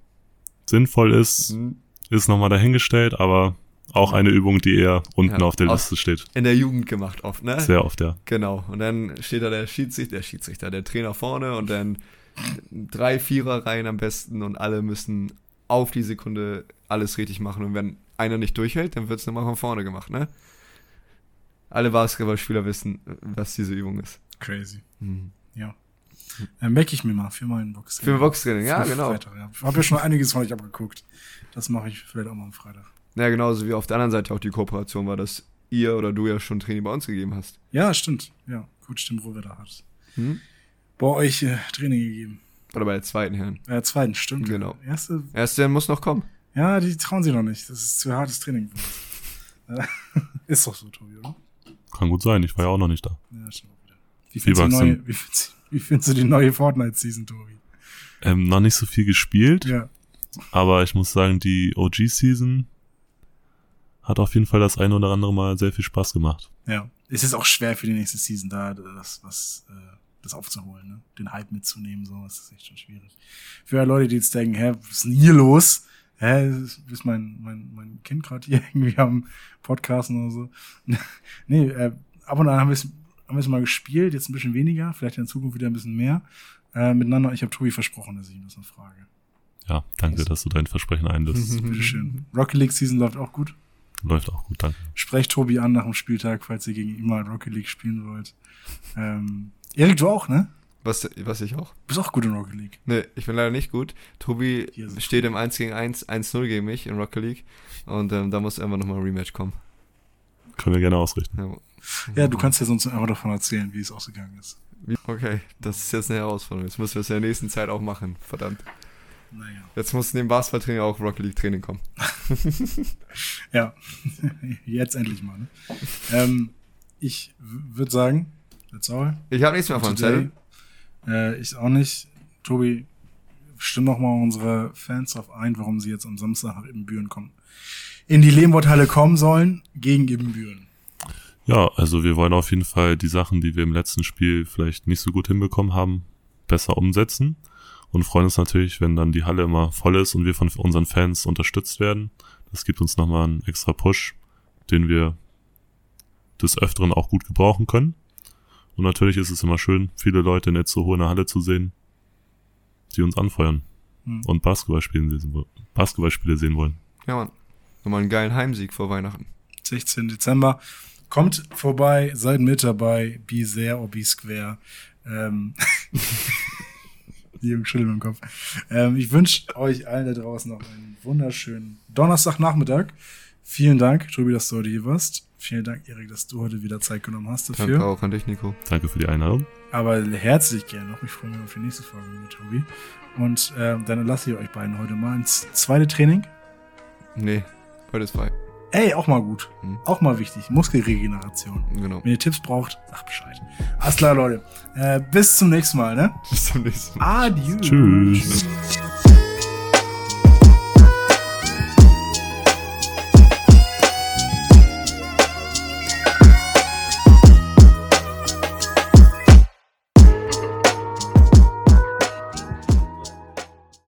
sinnvoll ist, Mhm. ist nochmal dahingestellt, aber auch eine Übung, die eher unten Ja, auf der Liste steht. In der Jugend gemacht oft, ne? Sehr oft, ja. Genau. Und dann steht da der Schiedsrichter, der Schiedsrichter, der Trainer vorne und dann drei Viererreihen am besten und alle müssen auf die Sekunde alles richtig machen. Und wenn einer nicht durchhält, dann wird es nochmal von vorne gemacht, ne? Alle Basketballspieler wissen, was diese Übung ist. Crazy. Mhm. Ja. Äh, merke ich mir mal für meinen Box. Für Boxtraining, ja, Für genau. Freitag, ja. Ich habe ja schon einiges von euch abgeguckt. Das mache ich vielleicht auch mal am Freitag. Ja, genauso wie auf der anderen Seite auch die Kooperation war, dass ihr oder du ja schon Training bei uns gegeben hast. Ja, stimmt. Ja, gut, stimmt, wo wir da hat. Hm? Bei euch äh, Training gegeben. Oder bei der zweiten Herren. Äh, zweiten, stimmt. Genau. Erste, Erste muss noch kommen. ja, die trauen sich noch nicht. Das ist zu hartes Training. für uns. Ist doch so, Tobi, oder? Kann gut sein, ich war ja auch noch nicht da. Ja, stimmt auch wieder. Wie findest, du die wachsen. neue, wie, findest, wie findest du die neue Fortnite-Season, Tobi? Ähm, noch nicht so viel gespielt, Ja. aber ich muss sagen, die OG-Season hat auf jeden Fall das eine oder andere Mal sehr viel Spaß gemacht. Ja. Es ist auch schwer für die nächste Season da, das, was, äh, das aufzuholen, ne? Den Hype mitzunehmen, so, das ist echt schon schwierig. Für Leute, die jetzt denken, hä, was ist denn hier los? Hä, ist mein, mein, mein Kind gerade hier irgendwie am Podcasten oder so? nee, äh, ab und an haben wir es haben wir es mal gespielt, jetzt ein bisschen weniger, vielleicht in Zukunft wieder ein bisschen mehr. Äh, miteinander, ich habe Tobi versprochen, dass ich ihm das noch frage. Ja, danke, dass du dein Versprechen einlöst. Bitteschön. Rocket League Season läuft auch gut. Läuft auch gut, danke. Sprecht Tobi an nach dem Spieltag, falls ihr gegen ihn mal Rocket League spielen wollt. Ähm, Erik, du auch, ne? Was, was ich auch? Bist auch gut in Rocket League. Nee, ich bin leider nicht gut. Tobi steht im 1 gegen 1, 1-0 gegen mich in Rocket League. Und ähm, da muss einfach nochmal ein Rematch kommen. Können wir gerne ausrichten. Ja. Ja, du kannst ja sonst einfach davon erzählen, wie es ausgegangen ist. Okay, das ist jetzt eine Herausforderung. Jetzt müssen wir es in der nächsten Zeit auch machen. Verdammt. Naja. Jetzt muss neben Basketballtraining auch Rocket League Training kommen. Ja, jetzt endlich mal. Ne? ähm, ich würde sagen, that's all. Ich habe nichts mehr auf meinem Zettel. Äh, ich auch nicht. Tobi, stimm noch mal unsere Fans darauf ein, warum sie jetzt am Samstag nach Ibbenbüren kommen. In die Lehmworthalle kommen sollen, gegen Ibbenbüren. Ja, also wir wollen auf jeden Fall die Sachen, die wir im letzten Spiel vielleicht nicht so gut hinbekommen haben, besser umsetzen und freuen uns natürlich, wenn dann die Halle immer voll ist und wir von unseren Fans unterstützt werden. Das gibt uns nochmal einen extra Push, den wir des Öfteren auch gut gebrauchen können. Und natürlich ist es immer schön, viele Leute in Itzehoe in der Halle zu sehen, die uns anfeuern Hm. und Basketballspiele sehen, Basketballspiele sehen wollen. Ja, Mann. Nochmal einen geilen Heimsieg vor Weihnachten. 16. Dezember. Kommt vorbei, seid mit dabei, be there or be square. Ähm, die Jungs schütteln im Kopf. Ähm, ich wünsche euch allen da draußen noch einen wunderschönen Donnerstagnachmittag. Vielen Dank, Tobi, dass du heute hier warst. Vielen Dank, Erik, dass du heute wieder Zeit genommen hast Danke dafür. auch an dich, Nico. Danke für die Einladung. Aber herzlich gerne noch. Ich freue mich auf die nächste Folge mit Tobi. Und ähm, dann lasse ich euch beiden heute mal ins zweite Training. Nee, heute ist frei. Ey, auch mal gut. Hm. Auch mal wichtig. Muskelregeneration. Genau. Wenn ihr Tipps braucht, sagt Bescheid. Alles klar, Leute. Äh, bis zum nächsten Mal, ne? Bis zum nächsten Mal. Adieu. Tschüss.